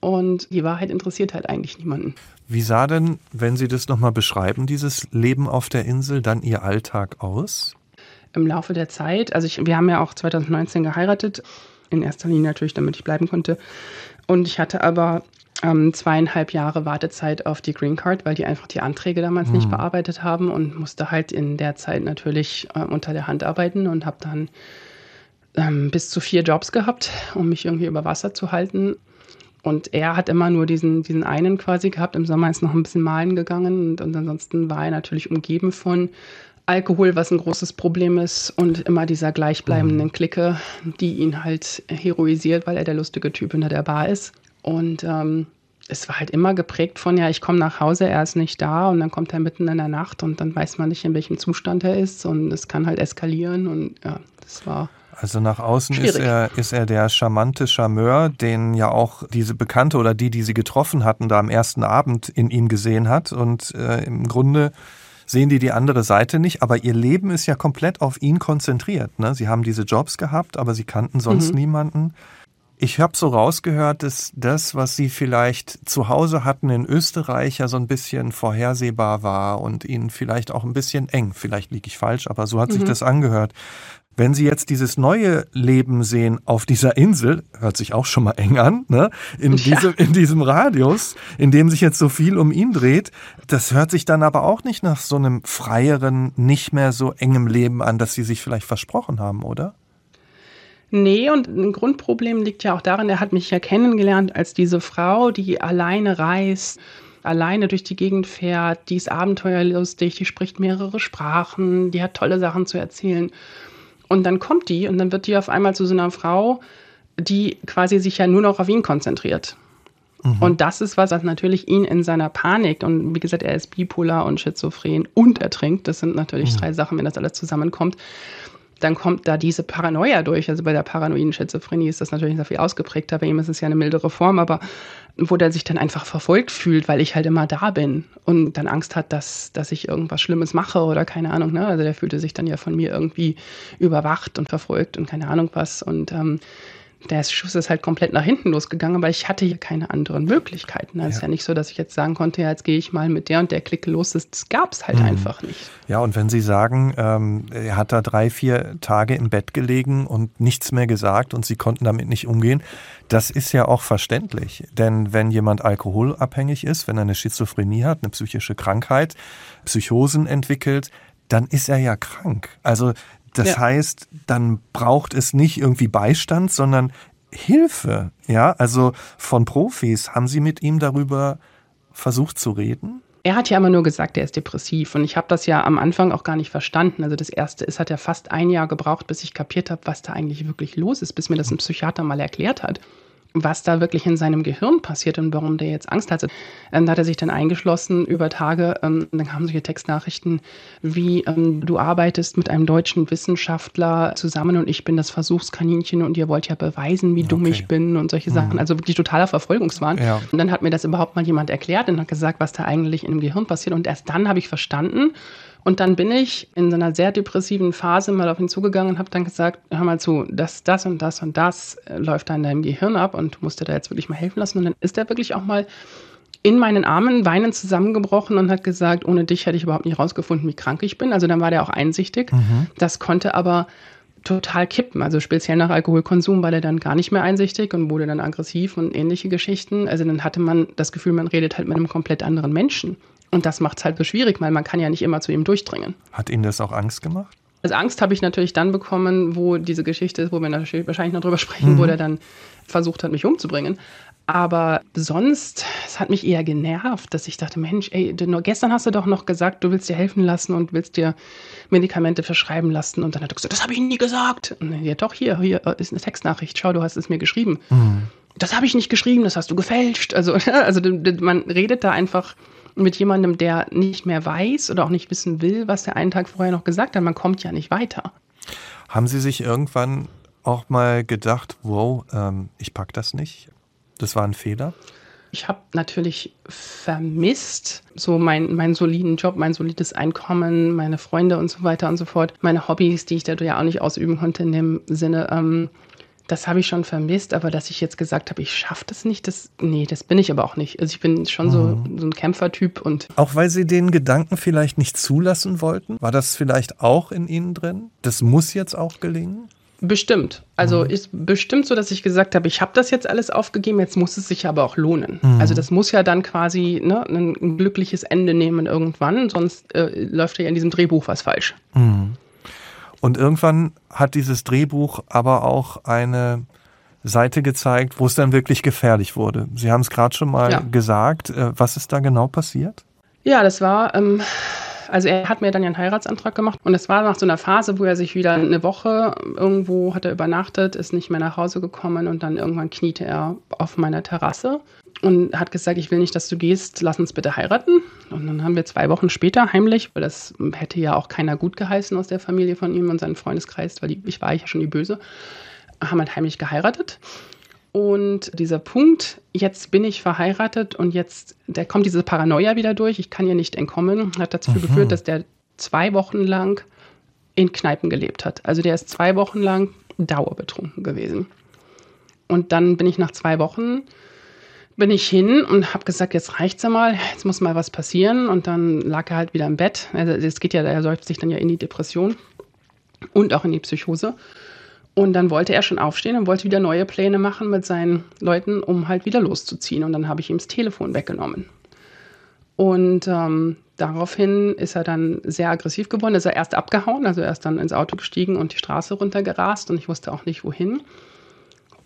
Und die Wahrheit interessiert halt eigentlich niemanden. Wie sah denn, wenn Sie das nochmal beschreiben, dieses Leben auf der Insel, dann Ihr Alltag aus? Im Laufe der Zeit, also ich, wir haben ja auch 2019 geheiratet in erster Linie natürlich, damit ich bleiben konnte. Und ich hatte aber ähm, zweieinhalb Jahre Wartezeit auf die Green Card, weil die einfach die Anträge damals mhm. nicht bearbeitet haben und musste halt in der Zeit natürlich äh, unter der Hand arbeiten und habe dann ähm, bis zu vier Jobs gehabt, um mich irgendwie über Wasser zu halten. Und er hat immer nur diesen, diesen einen quasi gehabt. Im Sommer ist noch ein bisschen malen gegangen und, und ansonsten war er natürlich umgeben von Alkohol, was ein großes Problem ist, und immer dieser gleichbleibenden mhm. Clique, die ihn halt heroisiert, weil er der lustige Typ hinter der Bar ist. Und ähm, es war halt immer geprägt von, ja, ich komme nach Hause, er ist nicht da und dann kommt er mitten in der Nacht und dann weiß man nicht, in welchem Zustand er ist und es kann halt eskalieren und ja, das war. Also nach außen ist er, ist er der charmante Charmeur, den ja auch diese Bekannte oder die, die sie getroffen hatten, da am ersten Abend in ihm gesehen hat und äh, im Grunde sehen die die andere Seite nicht, aber ihr Leben ist ja komplett auf ihn konzentriert. Ne? Sie haben diese Jobs gehabt, aber sie kannten sonst mhm. niemanden. Ich habe so rausgehört, dass das, was Sie vielleicht zu Hause hatten in Österreich, ja so ein bisschen vorhersehbar war und Ihnen vielleicht auch ein bisschen eng. Vielleicht liege ich falsch, aber so hat mhm. sich das angehört. Wenn Sie jetzt dieses neue Leben sehen auf dieser Insel, hört sich auch schon mal eng an, ne? in, ja. diesem, in diesem Radius, in dem sich jetzt so viel um ihn dreht, das hört sich dann aber auch nicht nach so einem freieren, nicht mehr so engem Leben an, das Sie sich vielleicht versprochen haben, oder? Nee, und ein Grundproblem liegt ja auch darin, er hat mich ja kennengelernt als diese Frau, die alleine reist, alleine durch die Gegend fährt, die ist abenteuerlustig, die spricht mehrere Sprachen, die hat tolle Sachen zu erzählen. Und dann kommt die und dann wird die auf einmal zu so einer Frau, die quasi sich ja nur noch auf ihn konzentriert. Mhm. Und das ist was, was natürlich ihn in seiner Panik, und wie gesagt, er ist bipolar und schizophren und ertrinkt, das sind natürlich mhm. drei Sachen, wenn das alles zusammenkommt, dann kommt da diese Paranoia durch. Also bei der paranoiden Schizophrenie ist das natürlich sehr viel ausgeprägter. Bei ihm ist es ja eine mildere Form, aber wo der sich dann einfach verfolgt fühlt, weil ich halt immer da bin und dann Angst hat, dass, dass ich irgendwas Schlimmes mache oder keine Ahnung. Ne? Also der fühlte sich dann ja von mir irgendwie überwacht und verfolgt und keine Ahnung was. Und ähm, der Schuss ist halt komplett nach hinten losgegangen, aber ich hatte hier keine anderen Möglichkeiten. Es ja. ist ja nicht so, dass ich jetzt sagen konnte, ja, jetzt gehe ich mal mit der und der Clique los. Das, gab es halt mhm. einfach nicht. Ja, und wenn Sie sagen, ähm, er hat da drei, vier Tage im Bett gelegen und nichts mehr gesagt und Sie konnten damit nicht umgehen, das ist ja auch verständlich. Denn wenn jemand alkoholabhängig ist, wenn er eine Schizophrenie hat, eine psychische Krankheit, Psychosen entwickelt, dann ist er ja krank. Also das ja. heißt, dann braucht es nicht irgendwie Beistand, sondern Hilfe. Ja, also von Profis. Haben Sie mit ihm darüber versucht zu reden? Er hat ja immer nur gesagt, er ist depressiv. Und ich habe das ja am Anfang auch gar nicht verstanden. Also das Erste ist, hat er fast ein Jahr gebraucht, bis ich kapiert habe, was da eigentlich wirklich los ist, bis mir das ein Psychiater mal erklärt hat was da wirklich in seinem Gehirn passiert und warum der jetzt Angst hatte. Ähm, da hat er sich dann eingeschlossen über Tage. Ähm, dann kamen solche Textnachrichten wie, ähm, du arbeitest mit einem deutschen Wissenschaftler zusammen und ich bin das Versuchskaninchen und ihr wollt ja beweisen, wie dumm ich bin und solche mhm. Sachen. Also wirklich totaler Verfolgungswahn. Ja. Und dann hat mir das überhaupt mal jemand erklärt und hat gesagt, was da eigentlich in dem Gehirn passiert. Und erst dann habe ich verstanden, und dann bin ich in so einer sehr depressiven Phase mal auf ihn zugegangen und habe dann gesagt, hör mal zu, das, das und das und das äh, läuft da in deinem Gehirn ab und musst dir da jetzt wirklich mal helfen lassen. Und dann ist er wirklich auch mal in meinen Armen weinend zusammengebrochen und hat gesagt, ohne dich hätte ich überhaupt nicht rausgefunden, wie krank ich bin. Also dann war der auch einsichtig. Mhm. Das konnte aber total kippen. Also speziell nach Alkoholkonsum war der dann gar nicht mehr einsichtig und wurde dann aggressiv und ähnliche Geschichten. Also dann hatte man das Gefühl, man redet halt mit einem komplett anderen Menschen. Und das macht es halt so schwierig, weil man kann ja nicht immer zu ihm durchdringen. Hat Ihnen das auch Angst gemacht? Also Angst habe ich natürlich dann bekommen, wo diese Geschichte ist, wo wir wahrscheinlich noch drüber sprechen, mhm. wo der dann versucht hat, mich umzubringen. Aber sonst, es hat mich eher genervt, dass ich dachte, Mensch, ey, gestern hast du doch noch gesagt, du willst dir helfen lassen und willst dir Medikamente verschreiben lassen. Und dann hat er gesagt, das habe ich nie gesagt. Und ja, doch, hier, hier äh, ist eine Textnachricht. Schau, du hast es mir geschrieben. Mhm. Das habe ich nicht geschrieben, das hast du gefälscht. Also, also man redet da einfach mit jemandem, der nicht mehr weiß oder auch nicht wissen will, was der einen Tag vorher noch gesagt hat. Man kommt ja nicht weiter. Haben Sie sich irgendwann auch mal gedacht, wow, ähm, ich pack das nicht? Das war ein Fehler? Ich habe natürlich vermisst, so mein, meinen soliden Job, mein solides Einkommen, meine Freunde und so weiter und so fort, meine Hobbys, die ich dadurch ja auch nicht ausüben konnte in dem Sinne. Ähm, das habe ich schon vermisst, aber dass ich jetzt gesagt habe, ich schaffe das nicht, das, nee, das bin ich aber auch nicht. Also ich bin schon so, mhm. so ein Kämpfertyp und. Auch weil Sie den Gedanken vielleicht nicht zulassen wollten? War das vielleicht auch in Ihnen drin? Das muss jetzt auch gelingen? Bestimmt. Also mhm. ist bestimmt so, dass ich gesagt habe, ich habe das jetzt alles aufgegeben, jetzt muss es sich aber auch lohnen. Mhm. Also das muss ja dann quasi ne, ein, ein, glückliches Ende nehmen irgendwann, sonst äh, läuft ja in diesem Drehbuch was falsch. Mhm. Und irgendwann hat dieses Drehbuch aber auch eine Seite gezeigt, wo es dann wirklich gefährlich wurde. Sie haben es gerade schon mal ja. gesagt. Äh, was ist da genau passiert? Ja, das war, ähm, also er hat mir dann ja einen Heiratsantrag gemacht und es war nach so einer Phase, wo er sich wieder eine Woche irgendwo hat er übernachtet, ist nicht mehr nach Hause gekommen und dann irgendwann kniete er auf meiner Terrasse und hat gesagt, ich will nicht, dass du gehst, lass uns bitte heiraten. Und dann haben wir zwei Wochen später heimlich, weil das hätte ja auch keiner gut geheißen aus der Familie von ihm und seinem Freundeskreis, weil die, ich war ja schon die Böse, haben halt heimlich geheiratet. Und dieser Punkt, jetzt bin ich verheiratet und jetzt, da kommt diese Paranoia wieder durch, ich kann ihr nicht entkommen, hat dazu mhm. geführt, dass der zwei Wochen lang in Kneipen gelebt hat. Also der ist zwei Wochen lang dauerbetrunken gewesen. Und dann bin ich nach zwei Wochen bin ich hin und habe gesagt, jetzt reicht's ja mal, jetzt muss mal was passieren. Und dann lag er halt wieder im Bett. Also es geht ja, er säuft sich dann ja in die Depression und auch in die Psychose. Und dann wollte er schon aufstehen und wollte wieder neue Pläne machen mit seinen Leuten, um halt wieder loszuziehen. Und dann habe ich ihm das Telefon weggenommen. Und ähm, daraufhin ist er dann sehr aggressiv geworden. Ist er erst abgehauen, also er ist dann ins Auto gestiegen und die Straße runtergerast und ich wusste auch nicht wohin.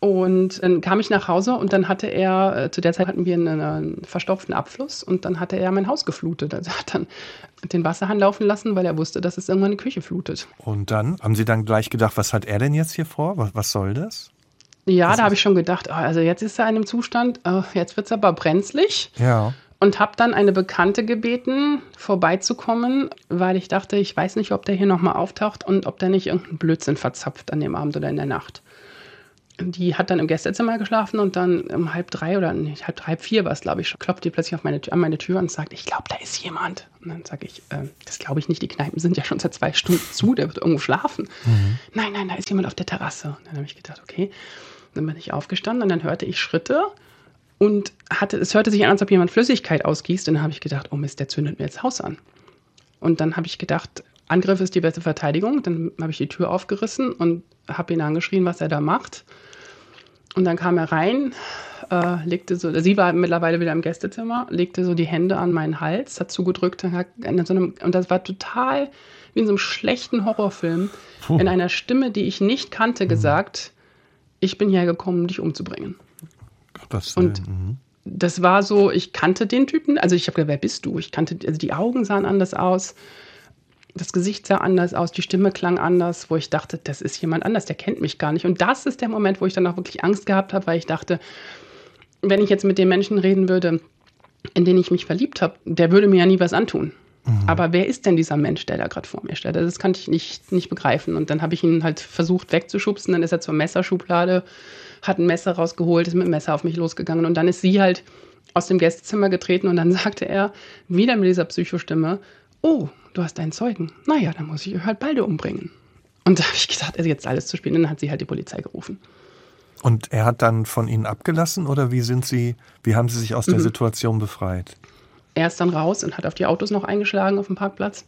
Und dann kam ich nach Hause und dann hatte er, äh, zu der Zeit hatten wir einen, einen, verstopften Abfluss und dann hatte er mein Haus geflutet. Also er hat dann den Wasserhahn laufen lassen, weil er wusste, dass es irgendwann eine Küche flutet. Und dann haben Sie dann gleich gedacht, was hat er denn jetzt hier vor? Was, was soll das? Ja, was da habe ich schon gedacht, oh, also jetzt ist er in einem Zustand, oh, jetzt wird es aber brenzlig. Ja. Und habe dann eine Bekannte gebeten, vorbeizukommen, weil ich dachte, ich weiß nicht, ob der hier nochmal auftaucht und ob der nicht irgendeinen Blödsinn verzapft an dem Abend oder in der Nacht die hat dann im Gästezimmer geschlafen und dann um halb drei oder nicht, halb halb vier war es, glaube ich, klopft die plötzlich auf meine, an meine Tür und sagt, ich glaube, da ist jemand. Und dann sage ich, äh, das glaube ich nicht, die Kneipen sind ja schon seit zwei Stunden zu, der wird irgendwo schlafen. Mhm. Nein, nein, da ist jemand auf der Terrasse. Und dann habe ich gedacht, okay. Dann bin ich aufgestanden und dann hörte ich Schritte und hatte, es hörte sich an, als ob jemand Flüssigkeit ausgießt. Und dann habe ich gedacht, oh Mist, der zündet mir jetzt Haus an. Und dann habe ich gedacht, Angriff ist die beste Verteidigung. Dann habe ich die Tür aufgerissen und habe ihn angeschrien, was er da macht. Und dann kam er rein, äh, legte so, sie war mittlerweile wieder im Gästezimmer, legte so die Hände an meinen Hals, hat zugedrückt und, hat so einem, und das war total wie in so einem schlechten Horrorfilm, Puh. in einer Stimme, die ich nicht kannte, mhm. gesagt, ich bin hierher gekommen, um dich umzubringen. Das, und mhm. das war so, ich kannte den Typen, also ich habe gedacht, wer bist du? Ich kannte, also die Augen sahen anders aus das Gesicht sah anders aus, die Stimme klang anders, wo ich dachte, das ist jemand anders, der kennt mich gar nicht. Und das ist der Moment, wo ich dann auch wirklich Angst gehabt habe, weil ich dachte, wenn ich jetzt mit dem Menschen reden würde, in den ich mich verliebt habe, der würde mir ja nie was antun. Mhm. Aber wer ist denn dieser Mensch, der da gerade vor mir steht? Also das konnte ich nicht, nicht begreifen. Und dann habe ich ihn halt versucht wegzuschubsen. Dann ist er zur Messerschublade, hat ein Messer rausgeholt, ist mit dem Messer auf mich losgegangen. Und dann ist sie halt aus dem Gästezimmer getreten und dann sagte er wieder mit dieser Psychostimme, oh, du hast einen Zeugen. Naja, dann muss ich halt beide umbringen. Und da habe ich gedacht, also jetzt alles zu spielen. Und dann hat sie halt die Polizei gerufen. Und er hat dann von Ihnen abgelassen oder wie sind Sie, wie haben Sie sich aus der mhm. Situation befreit? Er ist dann raus und hat auf die Autos noch eingeschlagen auf dem Parkplatz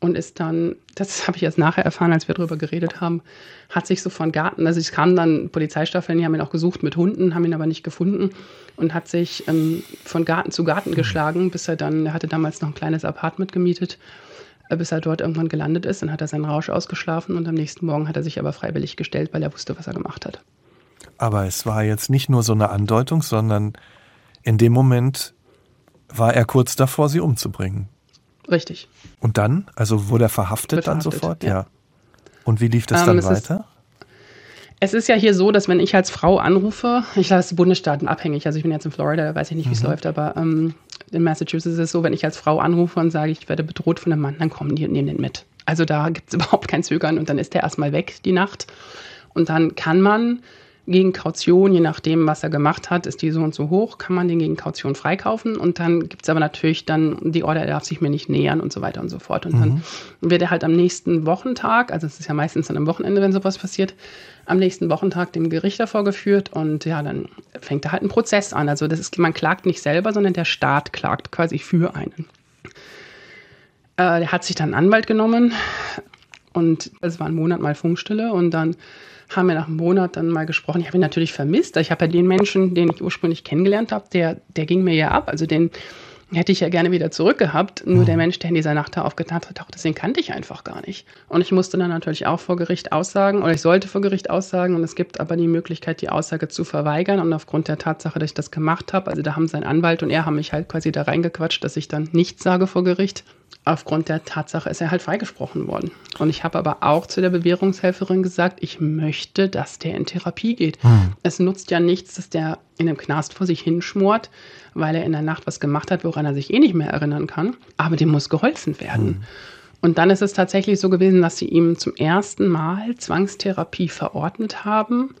und ist dann, das habe ich erst nachher erfahren, als wir darüber geredet haben, hat sich so von Garten, also es kamen dann Polizeistaffeln, die haben ihn auch gesucht mit Hunden, haben ihn aber nicht gefunden und hat sich ähm, von Garten zu Garten geschlagen, bis er dann, er hatte damals noch ein kleines Apartment gemietet, bis er dort irgendwann gelandet ist. Dann hat er seinen Rausch ausgeschlafen und am nächsten Morgen hat er sich aber freiwillig gestellt, weil er wusste, was er gemacht hat. Aber es war jetzt nicht nur so eine Andeutung, sondern in dem Moment war er kurz davor, sie umzubringen. Richtig. Und dann? Also wurde er verhaftet, verhaftet dann sofort? Ja. ja. Und wie lief das ähm, dann weiter? Es ist ja hier so, dass wenn ich als Frau anrufe, ich lasse Bundesstaaten abhängig, also ich bin jetzt in Florida, da weiß ich nicht, wie es mhm. läuft, aber ähm, in Massachusetts ist es so, wenn ich als Frau anrufe und sage, ich werde bedroht von einem Mann, dann kommen die und nehmen den mit. Also da gibt es überhaupt kein Zögern und dann ist der erstmal weg die Nacht. Und dann kann man gegen Kaution, je nachdem, was er gemacht hat, ist die so und so hoch, kann man den gegen Kaution freikaufen. Und dann gibt es aber natürlich dann die Order, er darf sich mir nicht nähern und so weiter und so fort. Und mhm. dann wird er halt am nächsten Wochentag, also es ist ja meistens dann am Wochenende, wenn sowas passiert, am nächsten Wochentag dem Gericht vorgeführt und ja, dann fängt er halt ein Prozess an. Also das ist, man klagt nicht selber, sondern der Staat klagt quasi für einen. Äh, der hat sich dann einen Anwalt genommen und es war ein Monat mal Funkstille und dann haben wir nach einem Monat dann mal gesprochen. Ich habe ihn natürlich vermisst. Ich habe ja den Menschen, den ich ursprünglich kennengelernt habe, der, der ging mir ja ab. Also den hätte ich ja gerne wieder zurückgehabt. Nur der mhm. Mensch, der in dieser Nacht da aufgetaucht hat, den kannte ich einfach gar nicht. Und ich musste dann natürlich auch vor Gericht aussagen, oder ich sollte vor Gericht aussagen. Und es gibt aber die Möglichkeit, die Aussage zu verweigern. Und aufgrund der Tatsache, dass ich das gemacht habe, also da haben sein Anwalt und er haben mich halt quasi da reingequatscht, dass ich dann nichts sage vor Gericht aufgrund der Tatsache ist er halt freigesprochen worden. Und ich habe aber auch zu der Bewährungshelferin gesagt, ich möchte, dass der in Therapie geht. Hm. Es nutzt ja nichts, dass der in einem Knast vor sich hinschmort, weil er in der Nacht was gemacht hat, woran er sich eh nicht mehr erinnern kann. Aber dem muss geholfen werden. Hm. Und dann ist es tatsächlich so gewesen, dass sie ihm zum ersten Mal Zwangstherapie verordnet haben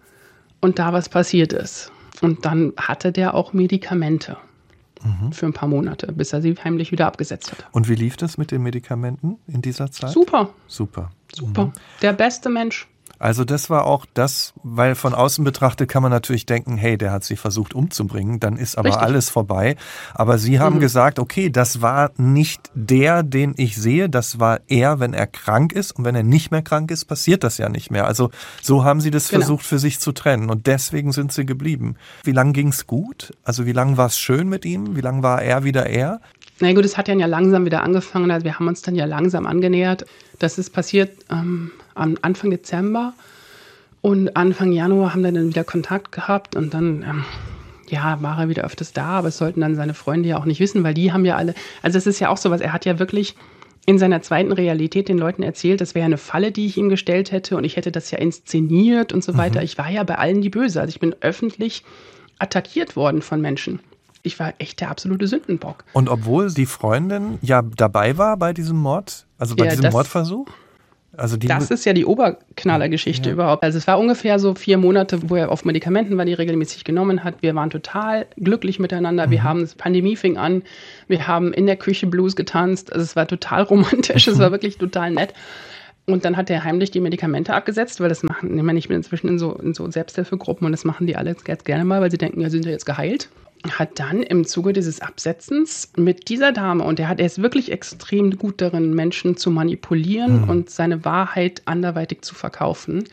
und da was passiert ist. Und dann hatte der auch Medikamente mhm. für ein paar Monate, bis er sie heimlich wieder abgesetzt hat. Und wie lief das mit den Medikamenten in dieser Zeit? Super. Super. Super. Mhm. Der beste Mensch. Also das war auch das, weil von außen betrachtet kann man natürlich denken, hey, der hat sie versucht umzubringen, dann ist aber Richtig. alles vorbei. Aber Sie haben mhm. gesagt, okay, das war nicht der, den ich sehe, das war er, wenn er krank ist und wenn er nicht mehr krank ist, passiert das ja nicht mehr. Also so haben Sie das genau. versucht für sich zu trennen und deswegen sind Sie geblieben. Wie lange ging es gut? Also wie lange war es schön mit ihm? Wie lange war er wieder er? Na gut, es hat dann ja langsam wieder angefangen. Also wir haben uns dann ja langsam angenähert. Das ist passiert ähm, am Anfang Dezember und Anfang Januar haben wir dann wieder Kontakt gehabt und dann ähm, ja, war er wieder öfters da, aber es sollten dann seine Freunde ja auch nicht wissen, weil die haben ja alle, also es ist ja auch sowas, er hat ja wirklich in seiner zweiten Realität den Leuten erzählt, das wäre eine Falle, die ich ihm gestellt hätte und ich hätte das ja inszeniert und so mhm. weiter. Ich war ja bei allen die Böse, also ich bin öffentlich attackiert worden von Menschen ich war echt der absolute Sündenbock. Und obwohl die Freundin ja dabei war bei diesem Mord, also bei ja, diesem das, Mordversuch? Also das ist ja die Oberknallergeschichte ja. überhaupt. Also es war ungefähr so vier Monate, wo er auf Medikamenten war, die regelmäßig genommen hat. Wir waren total glücklich miteinander. Mhm. Wir haben, Pandemie fing an. Wir haben in der Küche Blues getanzt. Also es war total romantisch. es war wirklich total nett. Und dann hat er heimlich die Medikamente abgesetzt, weil das machen, ich meine, ich bin inzwischen in so, in so Selbsthilfegruppen und das machen die alle jetzt gerne mal, weil sie denken, ja, sind ja jetzt geheilt hat dann im Zuge dieses Absetzens mit dieser Dame, und er, hat, er ist wirklich extrem gut darin, Menschen zu manipulieren mhm. und seine Wahrheit anderweitig zu verkaufen,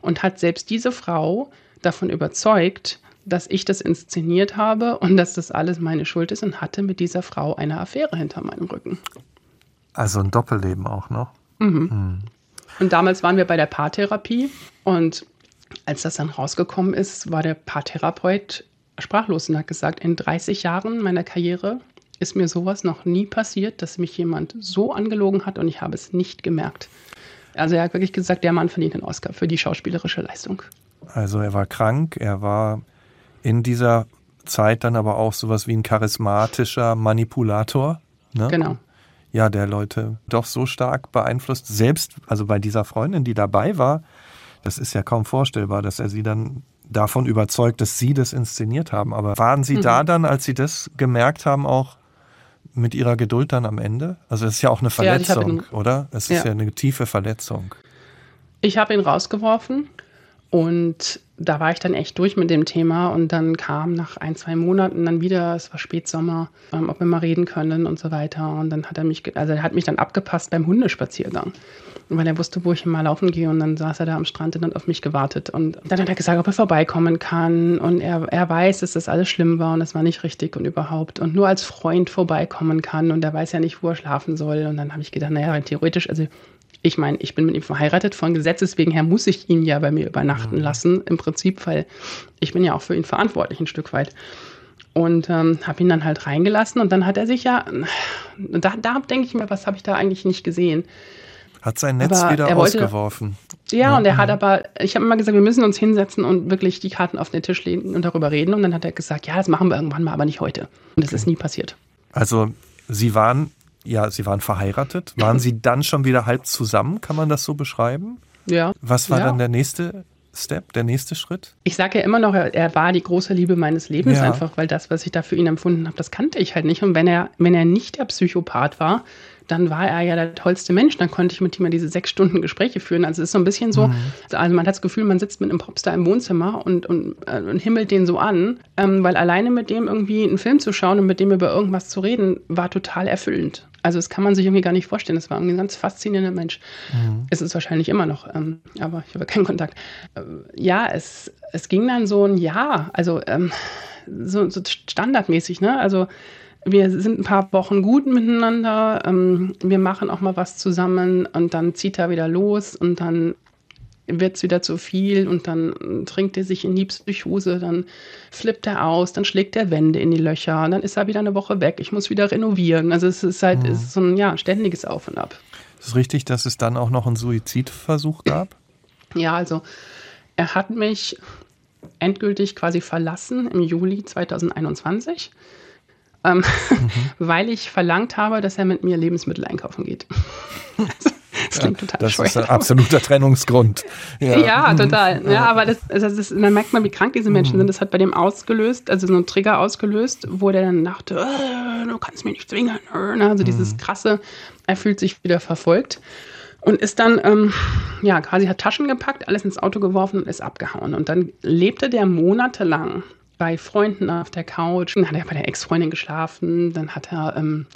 und hat selbst diese Frau davon überzeugt, dass ich das inszeniert habe und dass das alles meine Schuld ist und hatte mit dieser Frau eine Affäre hinter meinem Rücken. Also ein Doppelleben auch noch. Mhm. Mhm. Und damals waren wir bei der Paartherapie und als das dann rausgekommen ist, war der Paartherapeut sprachlos und hat gesagt, in 30 Jahren meiner Karriere ist mir sowas noch nie passiert, dass mich jemand so angelogen hat und ich habe es nicht gemerkt. Also er hat wirklich gesagt, der Mann verdient den Oscar für die schauspielerische Leistung. Also er war krank, er war in dieser Zeit dann aber auch sowas wie ein charismatischer Manipulator. Ne? Genau. Ja, der Leute doch so stark beeinflusst. Selbst, also bei dieser Freundin, die dabei war, das ist ja kaum vorstellbar, dass er sie dann davon überzeugt, dass Sie das inszeniert haben. Aber waren Sie mhm. da dann, als Sie das gemerkt haben, auch mit Ihrer Geduld dann am Ende? Also es ist ja auch eine Verletzung, ja, ihn, oder? Es ist ja. ja eine tiefe Verletzung. Ich habe ihn rausgeworfen und da war ich dann echt durch mit dem Thema und dann kam nach ein, zwei Monaten dann wieder, es war Spätsommer, ähm, ob wir mal reden können und so weiter. Und dann hat er mich, also er hat mich dann abgepasst beim Hundespaziergang. Weil er wusste, wo ich mal laufen gehe und dann saß er da am Strand und hat auf mich gewartet. Und dann hat er gesagt, ob er vorbeikommen kann. Und er, er weiß, dass das alles schlimm war und das war nicht richtig und überhaupt. Und nur als Freund vorbeikommen kann und er weiß ja nicht, wo er schlafen soll. Und dann habe ich gedacht, naja, theoretisch, also ich meine, ich bin mit ihm verheiratet, von Gesetzes wegen her muss ich ihn ja bei mir übernachten mhm. lassen, im Prinzip, weil ich bin ja auch für ihn verantwortlich ein Stück weit. Und ähm, habe ihn dann halt reingelassen und dann hat er sich ja, da, da denke ich mir, was habe ich da eigentlich nicht gesehen? Hat sein Netz aber wieder wollte, ausgeworfen. Ja, ja, und er hat aber, ich habe immer gesagt, wir müssen uns hinsetzen und wirklich die Karten auf den Tisch legen und darüber reden. Und dann hat er gesagt, ja, das machen wir irgendwann mal, aber nicht heute. Und das okay. ist nie passiert. Also Sie waren ja, Sie waren verheiratet. Waren Sie dann schon wieder halb zusammen? Kann man das so beschreiben? Ja. Was war ja. dann der nächste Step, der nächste Schritt? Ich sage ja immer noch, er, er, war die große Liebe meines Lebens, ja. einfach weil das, was ich da für ihn empfunden habe, das kannte ich halt nicht. Und wenn er, wenn er nicht der Psychopath war, dann war er ja der tollste Mensch. Dann konnte ich mit ihm diese sechs Stunden Gespräche führen. Also es ist so ein bisschen so, mhm. also man hat das Gefühl, man sitzt mit einem Popstar im Wohnzimmer und, und, äh, und himmelt den so an, ähm, weil alleine mit dem irgendwie einen Film zu schauen und mit dem über irgendwas zu reden, war total erfüllend. Also das kann man sich irgendwie gar nicht vorstellen. Das war ein ganz faszinierender Mensch. Mhm. Es ist wahrscheinlich immer noch, ähm, aber ich habe keinen Kontakt. Äh, ja, es, es ging dann so ein Jahr, also ähm, so, so standardmäßig, ne? Also wir sind ein paar Wochen gut miteinander, ähm, wir machen auch mal was zusammen und dann zieht er wieder los und dann wird es wieder zu viel und dann trinkt er sich in die Psychose, dann flippt er aus, dann schlägt er Wände in die Löcher, dann ist er wieder eine Woche weg, ich muss wieder renovieren. Also es ist halt mhm. ist so ein ja, ständiges Auf und Ab. Ist es richtig, dass es dann auch noch einen Suizidversuch gab? Ja, also er hat mich endgültig quasi verlassen im Juli 2021 ähm, mhm. weil ich verlangt habe, dass er mit mir Lebensmittel einkaufen geht. das klingt total Das ist ein absoluter Trennungsgrund. Ja, ja total. Ja, aber das, das ist, dann merkt man, wie krank diese Menschen mhm. sind. Das hat bei dem ausgelöst, also so ein Trigger ausgelöst, wo der dann dachte, äh, du kannst mich nicht zwingen. Also dieses mhm. krasse, er fühlt sich wieder verfolgt. Und ist dann, ähm, ja, quasi hat Taschen gepackt, alles ins Auto geworfen und ist abgehauen. Und dann lebte der monatelang bei Freunden auf der Couch. Dann hat er bei der Ex-Freundin geschlafen. Dann hat er ähm,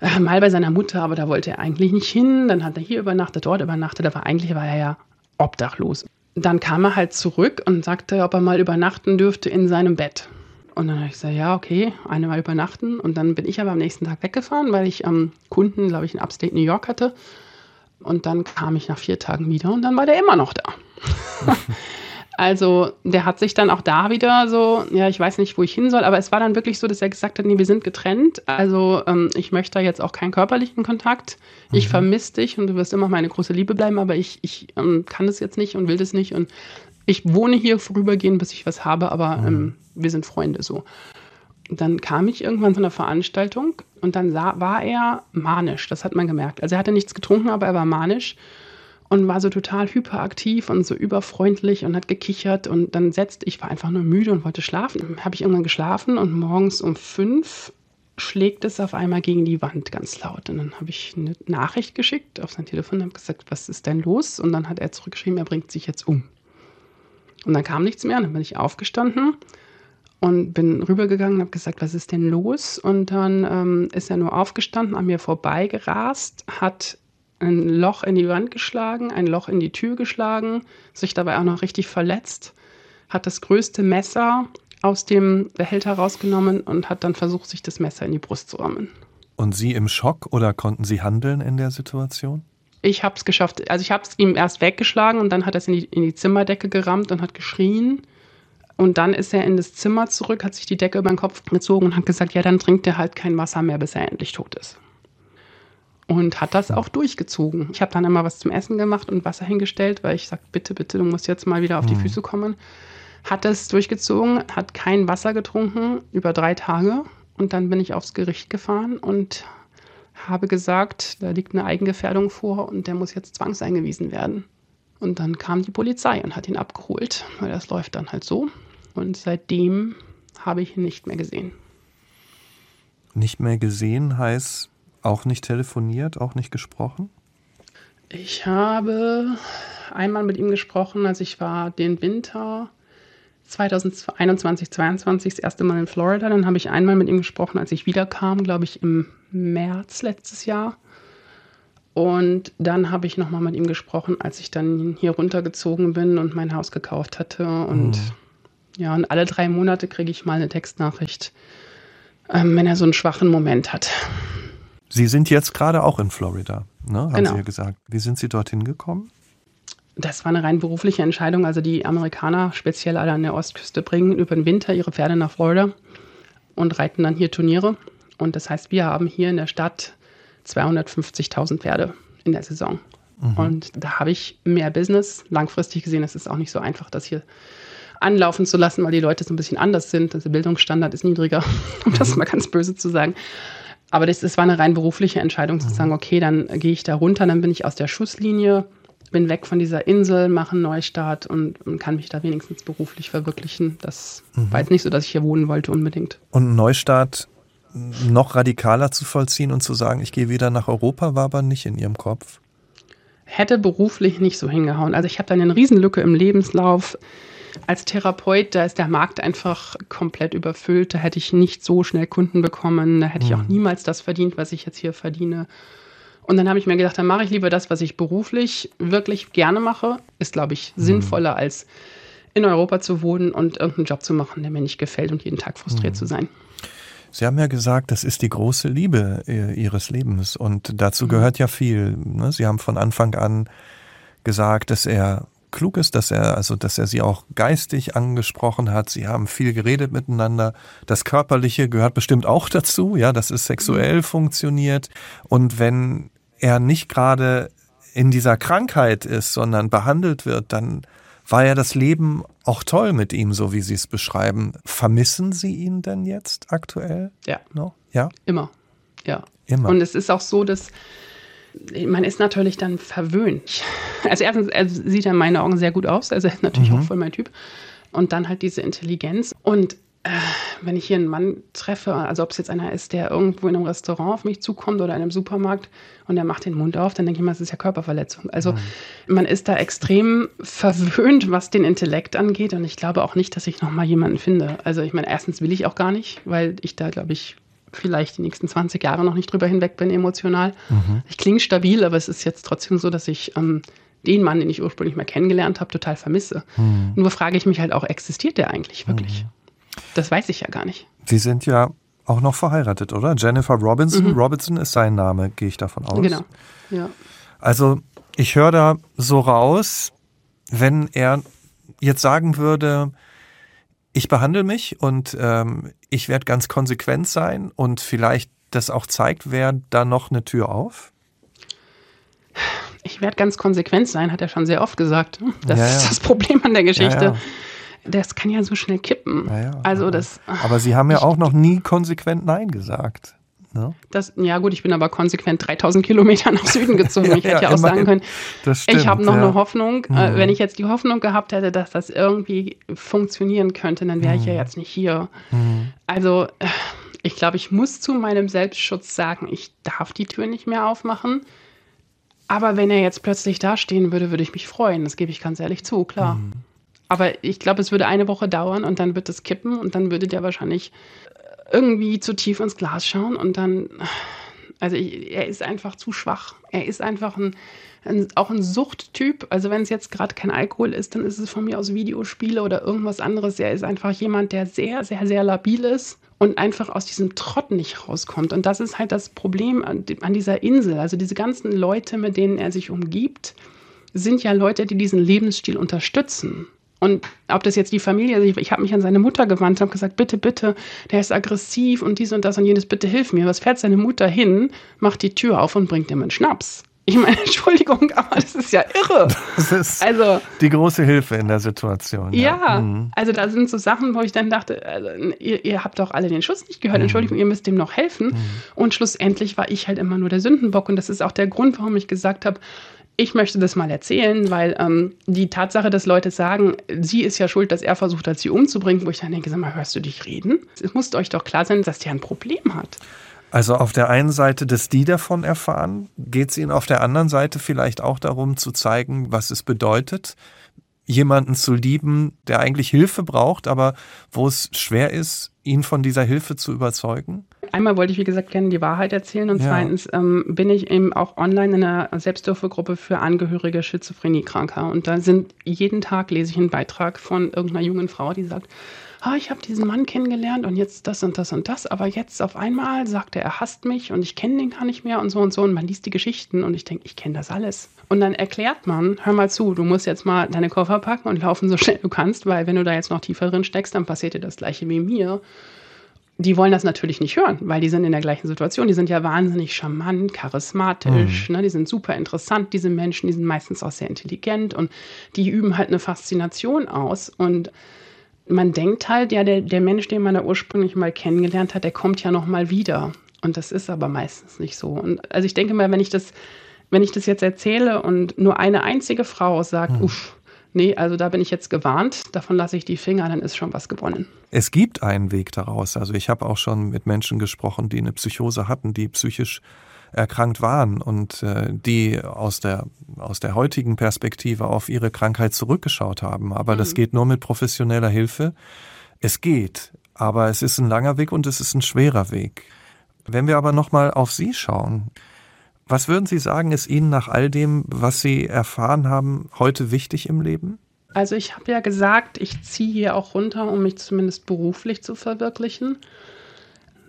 äh, mal bei seiner Mutter, aber da wollte er eigentlich nicht hin. Dann hat er hier übernachtet, dort übernachtet. Aber eigentlich war er ja obdachlos. Dann kam er halt zurück und sagte, ob er mal übernachten dürfte in seinem Bett. Und dann habe ich gesagt, ja, okay, eine Mal übernachten. Und dann bin ich aber am nächsten Tag weggefahren, weil ich ähm, Kunden, glaube ich, in Upstate New York hatte. Und dann kam ich nach vier Tagen wieder und dann war der immer noch da. Also der hat sich dann auch da wieder so, ja, ich weiß nicht, wo ich hin soll, aber es war dann wirklich so, dass er gesagt hat, nee, wir sind getrennt. Also ähm, ich möchte da jetzt auch keinen körperlichen Kontakt. Ich mhm. vermisse dich und du wirst immer meine große Liebe bleiben, aber ich, ich ähm, kann das jetzt nicht und will das nicht. Und ich wohne hier vorübergehend, bis ich was habe, aber mhm. ähm, wir sind Freunde so. Dann kam ich irgendwann von der Veranstaltung und dann sah, war er manisch, das hat man gemerkt. Also er hatte nichts getrunken, aber er war manisch und war so total hyperaktiv und so überfreundlich und hat gekichert und dann setzt, ich war einfach nur müde und wollte schlafen. Habe ich irgendwann geschlafen und morgens um fünf schlägt es auf einmal gegen die Wand ganz laut. Und dann habe ich eine Nachricht geschickt auf sein Telefon und habe gesagt, was ist denn los? Und dann hat er zurückgeschrieben, er bringt sich jetzt um. Und dann kam nichts mehr. Dann bin ich aufgestanden und bin rübergegangen und habe gesagt, was ist denn los? Und dann ähm, ist er nur aufgestanden, an mir vorbeigerast, hat ein Loch in die Wand geschlagen, ein Loch in die Tür geschlagen, sich dabei auch noch richtig verletzt, hat das größte Messer aus dem Behälter rausgenommen und hat dann versucht, sich das Messer in die Brust zu rammen. Und Sie im Schock oder konnten Sie handeln in der Situation? Ich habe es geschafft. Also ich habe es ihm erst weggeschlagen und dann hat er es in die, in die Zimmerdecke gerammt und hat geschrien. Und dann ist er in das Zimmer zurück, hat sich die Decke über den Kopf gezogen und hat gesagt, ja, dann trinkt er halt kein Wasser mehr, bis er endlich tot ist und hat das auch durchgezogen. Ich habe dann immer was zum Essen gemacht und Wasser hingestellt, weil ich sagte, bitte, bitte, du musst jetzt mal wieder auf die mhm. Füße kommen. Hat das durchgezogen, hat kein Wasser getrunken über drei Tage und dann bin ich aufs Gericht gefahren und habe gesagt, da liegt eine Eigengefährdung vor und der muss jetzt zwangseingewiesen werden. Und dann kam die Polizei und hat ihn abgeholt, weil das läuft dann halt so. Und seitdem habe ich ihn nicht mehr gesehen. Nicht mehr gesehen heißt, auch nicht telefoniert, auch nicht gesprochen? Ich habe einmal mit ihm gesprochen, als ich war den Winter 2021, 2022 das erste Mal in Florida. Dann habe ich einmal mit ihm gesprochen, als ich wiederkam, glaube ich, im März letztes Jahr. Und dann habe ich nochmal mit ihm gesprochen, als ich dann hier runtergezogen bin und mein Haus gekauft hatte. Und mhm. ja, und alle drei Monate kriege ich mal eine Textnachricht, ähm, wenn er so einen schwachen Moment hat. Sie sind jetzt gerade auch in Florida, ne? haben genau. Sie ja gesagt. Wie sind Sie dorthin gekommen? Das war eine rein berufliche Entscheidung. Also die Amerikaner, speziell alle an der Ostküste, bringen über den Winter ihre Pferde nach Florida und reiten dann hier Turniere. Und das heißt, wir haben hier in der Stadt 250.000 Pferde in der Saison. Mhm. Und da habe ich mehr Business. Langfristig gesehen es ist es auch nicht so einfach, das hier anlaufen zu lassen, weil die Leute so ein bisschen anders sind. Also der Bildungsstandard ist niedriger, um das mhm. mal ganz böse zu sagen. Aber das, das war eine rein berufliche Entscheidung zu mhm. sagen, okay, dann gehe ich da runter, dann bin ich aus der Schusslinie, bin weg von dieser Insel, mache einen Neustart und, und kann mich da wenigstens beruflich verwirklichen. Das mhm. war jetzt nicht so, dass ich hier wohnen wollte unbedingt. Und einen Neustart noch radikaler zu vollziehen und zu sagen, ich gehe wieder nach Europa, war aber nicht in Ihrem Kopf? Hätte beruflich nicht so hingehauen. Also ich habe dann eine Riesenlücke im Lebenslauf als Therapeut, da ist der Markt einfach komplett überfüllt. Da hätte ich nicht so schnell Kunden bekommen. Da hätte ich auch mhm. niemals das verdient, was ich jetzt hier verdiene. Und dann habe ich mir gedacht, dann mache ich lieber das, was ich beruflich wirklich gerne mache. Ist, glaube ich, mhm. sinnvoller als in Europa zu wohnen und irgendeinen Job zu machen, der mir nicht gefällt und jeden Tag frustriert mhm. zu sein. Sie haben ja gesagt, das ist die große Liebe äh, Ihres Lebens und dazu gehört ja viel. Ne? Sie haben von Anfang an gesagt, dass er klug ist, dass er, also, dass er sie auch geistig angesprochen hat. Sie haben viel geredet miteinander. Das Körperliche gehört bestimmt auch dazu, ja, dass es sexuell mhm. funktioniert. Und wenn er nicht gerade in dieser Krankheit ist, sondern behandelt wird, dann war ja das Leben auch toll mit ihm, so wie Sie es beschreiben. Vermissen Sie ihn denn jetzt aktuell? Ja. No? Ja? Immer. Ja. Immer. Und es ist auch so, dass man ist natürlich dann verwöhnt. Also erstens er sieht er in meinen Augen sehr gut aus, also er ist natürlich mhm. auch voll mein Typ. Und dann halt diese Intelligenz. Und äh, wenn ich hier einen Mann treffe, also ob es jetzt einer ist, der irgendwo in einem Restaurant auf mich zukommt oder in einem Supermarkt und der macht den Mund auf, dann denke ich mal, es ist ja Körperverletzung. Also mhm. man ist da extrem verwöhnt, was den Intellekt angeht und ich glaube auch nicht, dass ich noch mal jemanden finde. Also ich meine, erstens will ich auch gar nicht, weil ich da, glaube ich, vielleicht die nächsten 20 Jahre noch nicht drüber hinweg bin emotional. Mhm. Ich klinge stabil, aber es ist jetzt trotzdem so, dass ich ähm, den Mann, den ich ursprünglich mal kennengelernt habe, total vermisse. Mhm. Nur frage ich mich halt auch, existiert der eigentlich wirklich? Mhm. Das weiß ich ja gar nicht. Sie sind ja auch noch verheiratet, oder? Jennifer Robinson. Mhm. Robinson ist sein Name, gehe ich davon aus. Genau. Ja. Also ich höre da so raus, wenn er jetzt sagen würde, ich behandle mich und ähm, ich werde ganz konsequent sein und vielleicht das auch zeigt, wäre da noch eine Tür auf? Ich werde ganz konsequent sein, hat er schon sehr oft gesagt. Das ja, ja. ist das Problem an der Geschichte. Ja, das kann ja so schnell kippen. also das. Aber Sie haben ja auch noch nie konsequent Nein gesagt. Ne? Das, ja gut, ich bin aber konsequent 3000 Kilometer nach Süden gezogen. ja, ich hätte ja, ja auch sagen können, stimmt, ich habe noch ja. eine Hoffnung. Mhm. Äh, wenn ich jetzt die Hoffnung gehabt hätte, dass das irgendwie funktionieren könnte, dann wäre mhm. ich ja mhm. jetzt nicht hier. Mhm. Also äh, ich glaube, ich muss zu meinem Selbstschutz sagen, ich darf die Tür nicht mehr aufmachen. Aber wenn er jetzt plötzlich dastehen würde, würde ich mich freuen. Das gebe ich ganz ehrlich zu, klar. Mhm. Aber ich glaube, es würde eine Woche dauern und dann wird es kippen und dann würde der wahrscheinlich irgendwie zu tief ins Glas schauen und dann, also ich, er ist einfach zu schwach. Er ist einfach ein, ein auch ein Suchttyp. Also wenn es jetzt gerade kein Alkohol ist, dann ist es von mir aus Videospiele oder irgendwas anderes. Er ist einfach jemand, der sehr, sehr, sehr labil ist und einfach aus diesem Trott nicht rauskommt. Und das ist halt das Problem an, an dieser Insel. Also diese ganzen Leute, mit denen er sich umgibt, sind ja Leute, die diesen Lebensstil unterstützen. Und ob das jetzt die Familie, also ich, ich habe mich an seine Mutter gewandt, habe gesagt, bitte, bitte, der ist aggressiv und dies und das und jenes, bitte hilf mir. Was fährt seine Mutter hin, macht die Tür auf und bringt ihm einen Schnaps? Ich meine, Entschuldigung, aber das ist ja irre. Das ist also, die große Hilfe in der Situation. Ja, ja mhm. also da sind so Sachen, wo ich dann dachte, also, ihr, ihr, habt doch alle den Schuss nicht gehört. Mhm. Entschuldigung, ihr müsst dem noch helfen. Mhm. Und schlussendlich war ich halt immer nur der Sündenbock. Und das ist auch der Grund, warum ich gesagt habe, ich möchte das mal erzählen, weil ähm, die Tatsache, dass Leute sagen, sie ist ja schuld, dass er versucht hat, sie umzubringen, wo ich dann denke, sag mal, hörst du dich reden? Es muss euch doch klar sein, dass der ein Problem hat. Also auf der einen Seite, dass die davon erfahren, geht es ihnen auf der anderen Seite vielleicht auch darum zu zeigen, was es bedeutet, jemanden zu lieben, der eigentlich Hilfe braucht, aber wo es schwer ist, ihn von dieser Hilfe zu überzeugen? Einmal wollte ich, wie gesagt, gerne die Wahrheit erzählen und ja. zweitens ähm, bin ich eben auch online in einer Selbsthilfegruppe für Angehörige Schizophreniekranker und da sind jeden Tag lese ich einen Beitrag von irgendeiner jungen Frau, die sagt, ah, ich habe diesen Mann kennengelernt und jetzt das und das und das, aber jetzt auf einmal sagt er, er hasst mich und ich kenne den gar nicht mehr und so und so und man liest die Geschichten und ich denke, ich kenne das alles. Und dann erklärt man, hör mal zu, du musst jetzt mal deine Koffer packen und laufen so schnell du kannst, weil wenn du da jetzt noch tiefer drin steckst, dann passiert dir das gleiche wie mir. Die wollen das natürlich nicht hören, weil die sind in der gleichen Situation. Die sind ja wahnsinnig charmant, charismatisch, mhm. ne? die sind super interessant, diese Menschen, die sind meistens auch sehr intelligent und die üben halt eine Faszination aus und man denkt halt, ja, der, der Mensch, den man da ursprünglich mal kennengelernt hat, der kommt ja noch mal wieder. Und das ist aber meistens nicht so. Und also ich denke mal, wenn ich das, wenn ich das jetzt erzähle und nur eine einzige Frau sagt, hm. uff, nee, also da bin ich jetzt gewarnt, davon lasse ich die Finger, dann ist schon was gewonnen. Es gibt einen Weg daraus. Also ich habe auch schon mit Menschen gesprochen, die eine Psychose hatten, die psychisch erkrankt waren und äh, die aus der, aus der heutigen Perspektive auf ihre Krankheit zurückgeschaut haben. Aber mhm. das geht nur mit professioneller Hilfe. Es geht, aber es ist ein langer Weg und es ist ein schwerer Weg. Wenn wir aber nochmal auf Sie schauen, was würden Sie sagen, ist Ihnen nach all dem, was Sie erfahren haben, heute wichtig im Leben? Also ich habe ja gesagt, ich ziehe hier auch runter, um mich zumindest beruflich zu verwirklichen.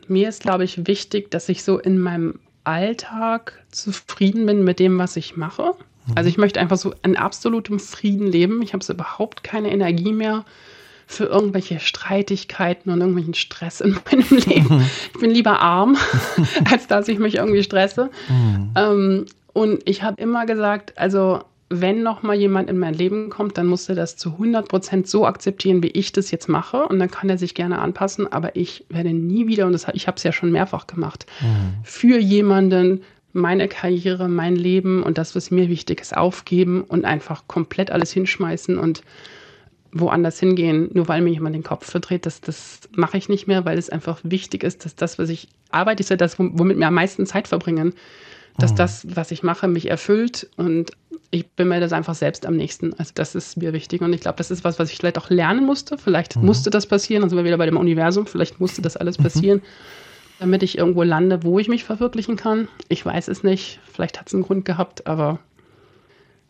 Mir ist, glaube ich, wichtig, dass ich so in meinem Alltag zufrieden bin mit dem, was ich mache. Mhm. Also ich möchte einfach so in absolutem Frieden leben. Ich habe so überhaupt keine Energie mehr für irgendwelche Streitigkeiten und irgendwelchen Stress in meinem Leben. Mhm. Ich bin lieber arm, als dass ich mich irgendwie stresse. Mhm. Ähm, und ich habe immer gesagt, also wenn noch mal jemand in mein Leben kommt, dann muss er das zu 100 Prozent so akzeptieren, wie ich das jetzt mache. Und dann kann er sich gerne anpassen. Aber ich werde nie wieder, und das, ich habe es ja schon mehrfach gemacht, mhm. für jemanden meine Karriere, mein Leben und das, was mir wichtig ist, aufgeben und einfach komplett alles hinschmeißen und woanders hingehen, nur weil mir jemand den Kopf verdreht. Das, das mache ich nicht mehr, weil es einfach wichtig ist, dass das, was ich arbeite, ist ja das, womit wir am meisten Zeit verbringen, dass mhm. das, was ich mache, mich erfüllt und ich bin mir das einfach selbst am nächsten. Also das ist mir wichtig und ich glaube, das ist was, was ich vielleicht auch lernen musste. Vielleicht mhm. musste das passieren, dann sind wir wieder bei dem Universum, vielleicht musste das alles mhm. passieren, mhm. damit ich irgendwo lande, wo ich mich verwirklichen kann. Ich weiß es nicht, vielleicht hat es einen Grund gehabt, aber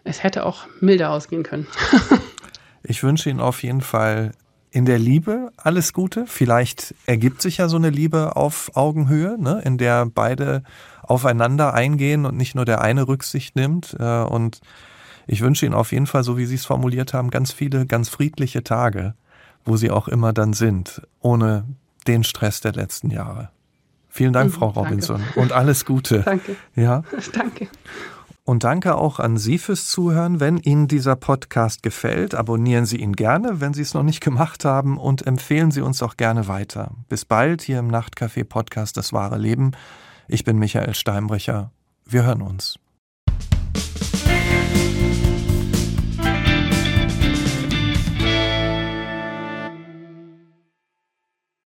es hätte auch milder ausgehen können. ich wünsche Ihnen auf jeden Fall in der Liebe alles Gute. Vielleicht ergibt sich ja so eine Liebe auf Augenhöhe, ne, in der beide aufeinander eingehen und nicht nur der eine Rücksicht nimmt. Äh, und ich wünsche Ihnen auf jeden Fall, so wie Sie es formuliert haben, ganz viele, ganz friedliche Tage, wo Sie auch immer dann sind, ohne den Stress der letzten Jahre. Vielen Dank, mhm, Frau Robinson, danke. und alles Gute. danke. Ja. danke. Und danke auch an Sie fürs Zuhören. Wenn Ihnen dieser Podcast gefällt, abonnieren Sie ihn gerne, wenn Sie es noch nicht gemacht haben, und empfehlen Sie uns auch gerne weiter. Bis bald hier im Nachtcafé Podcast Das wahre Leben. Ich bin Michael Steinbrecher. Wir hören uns.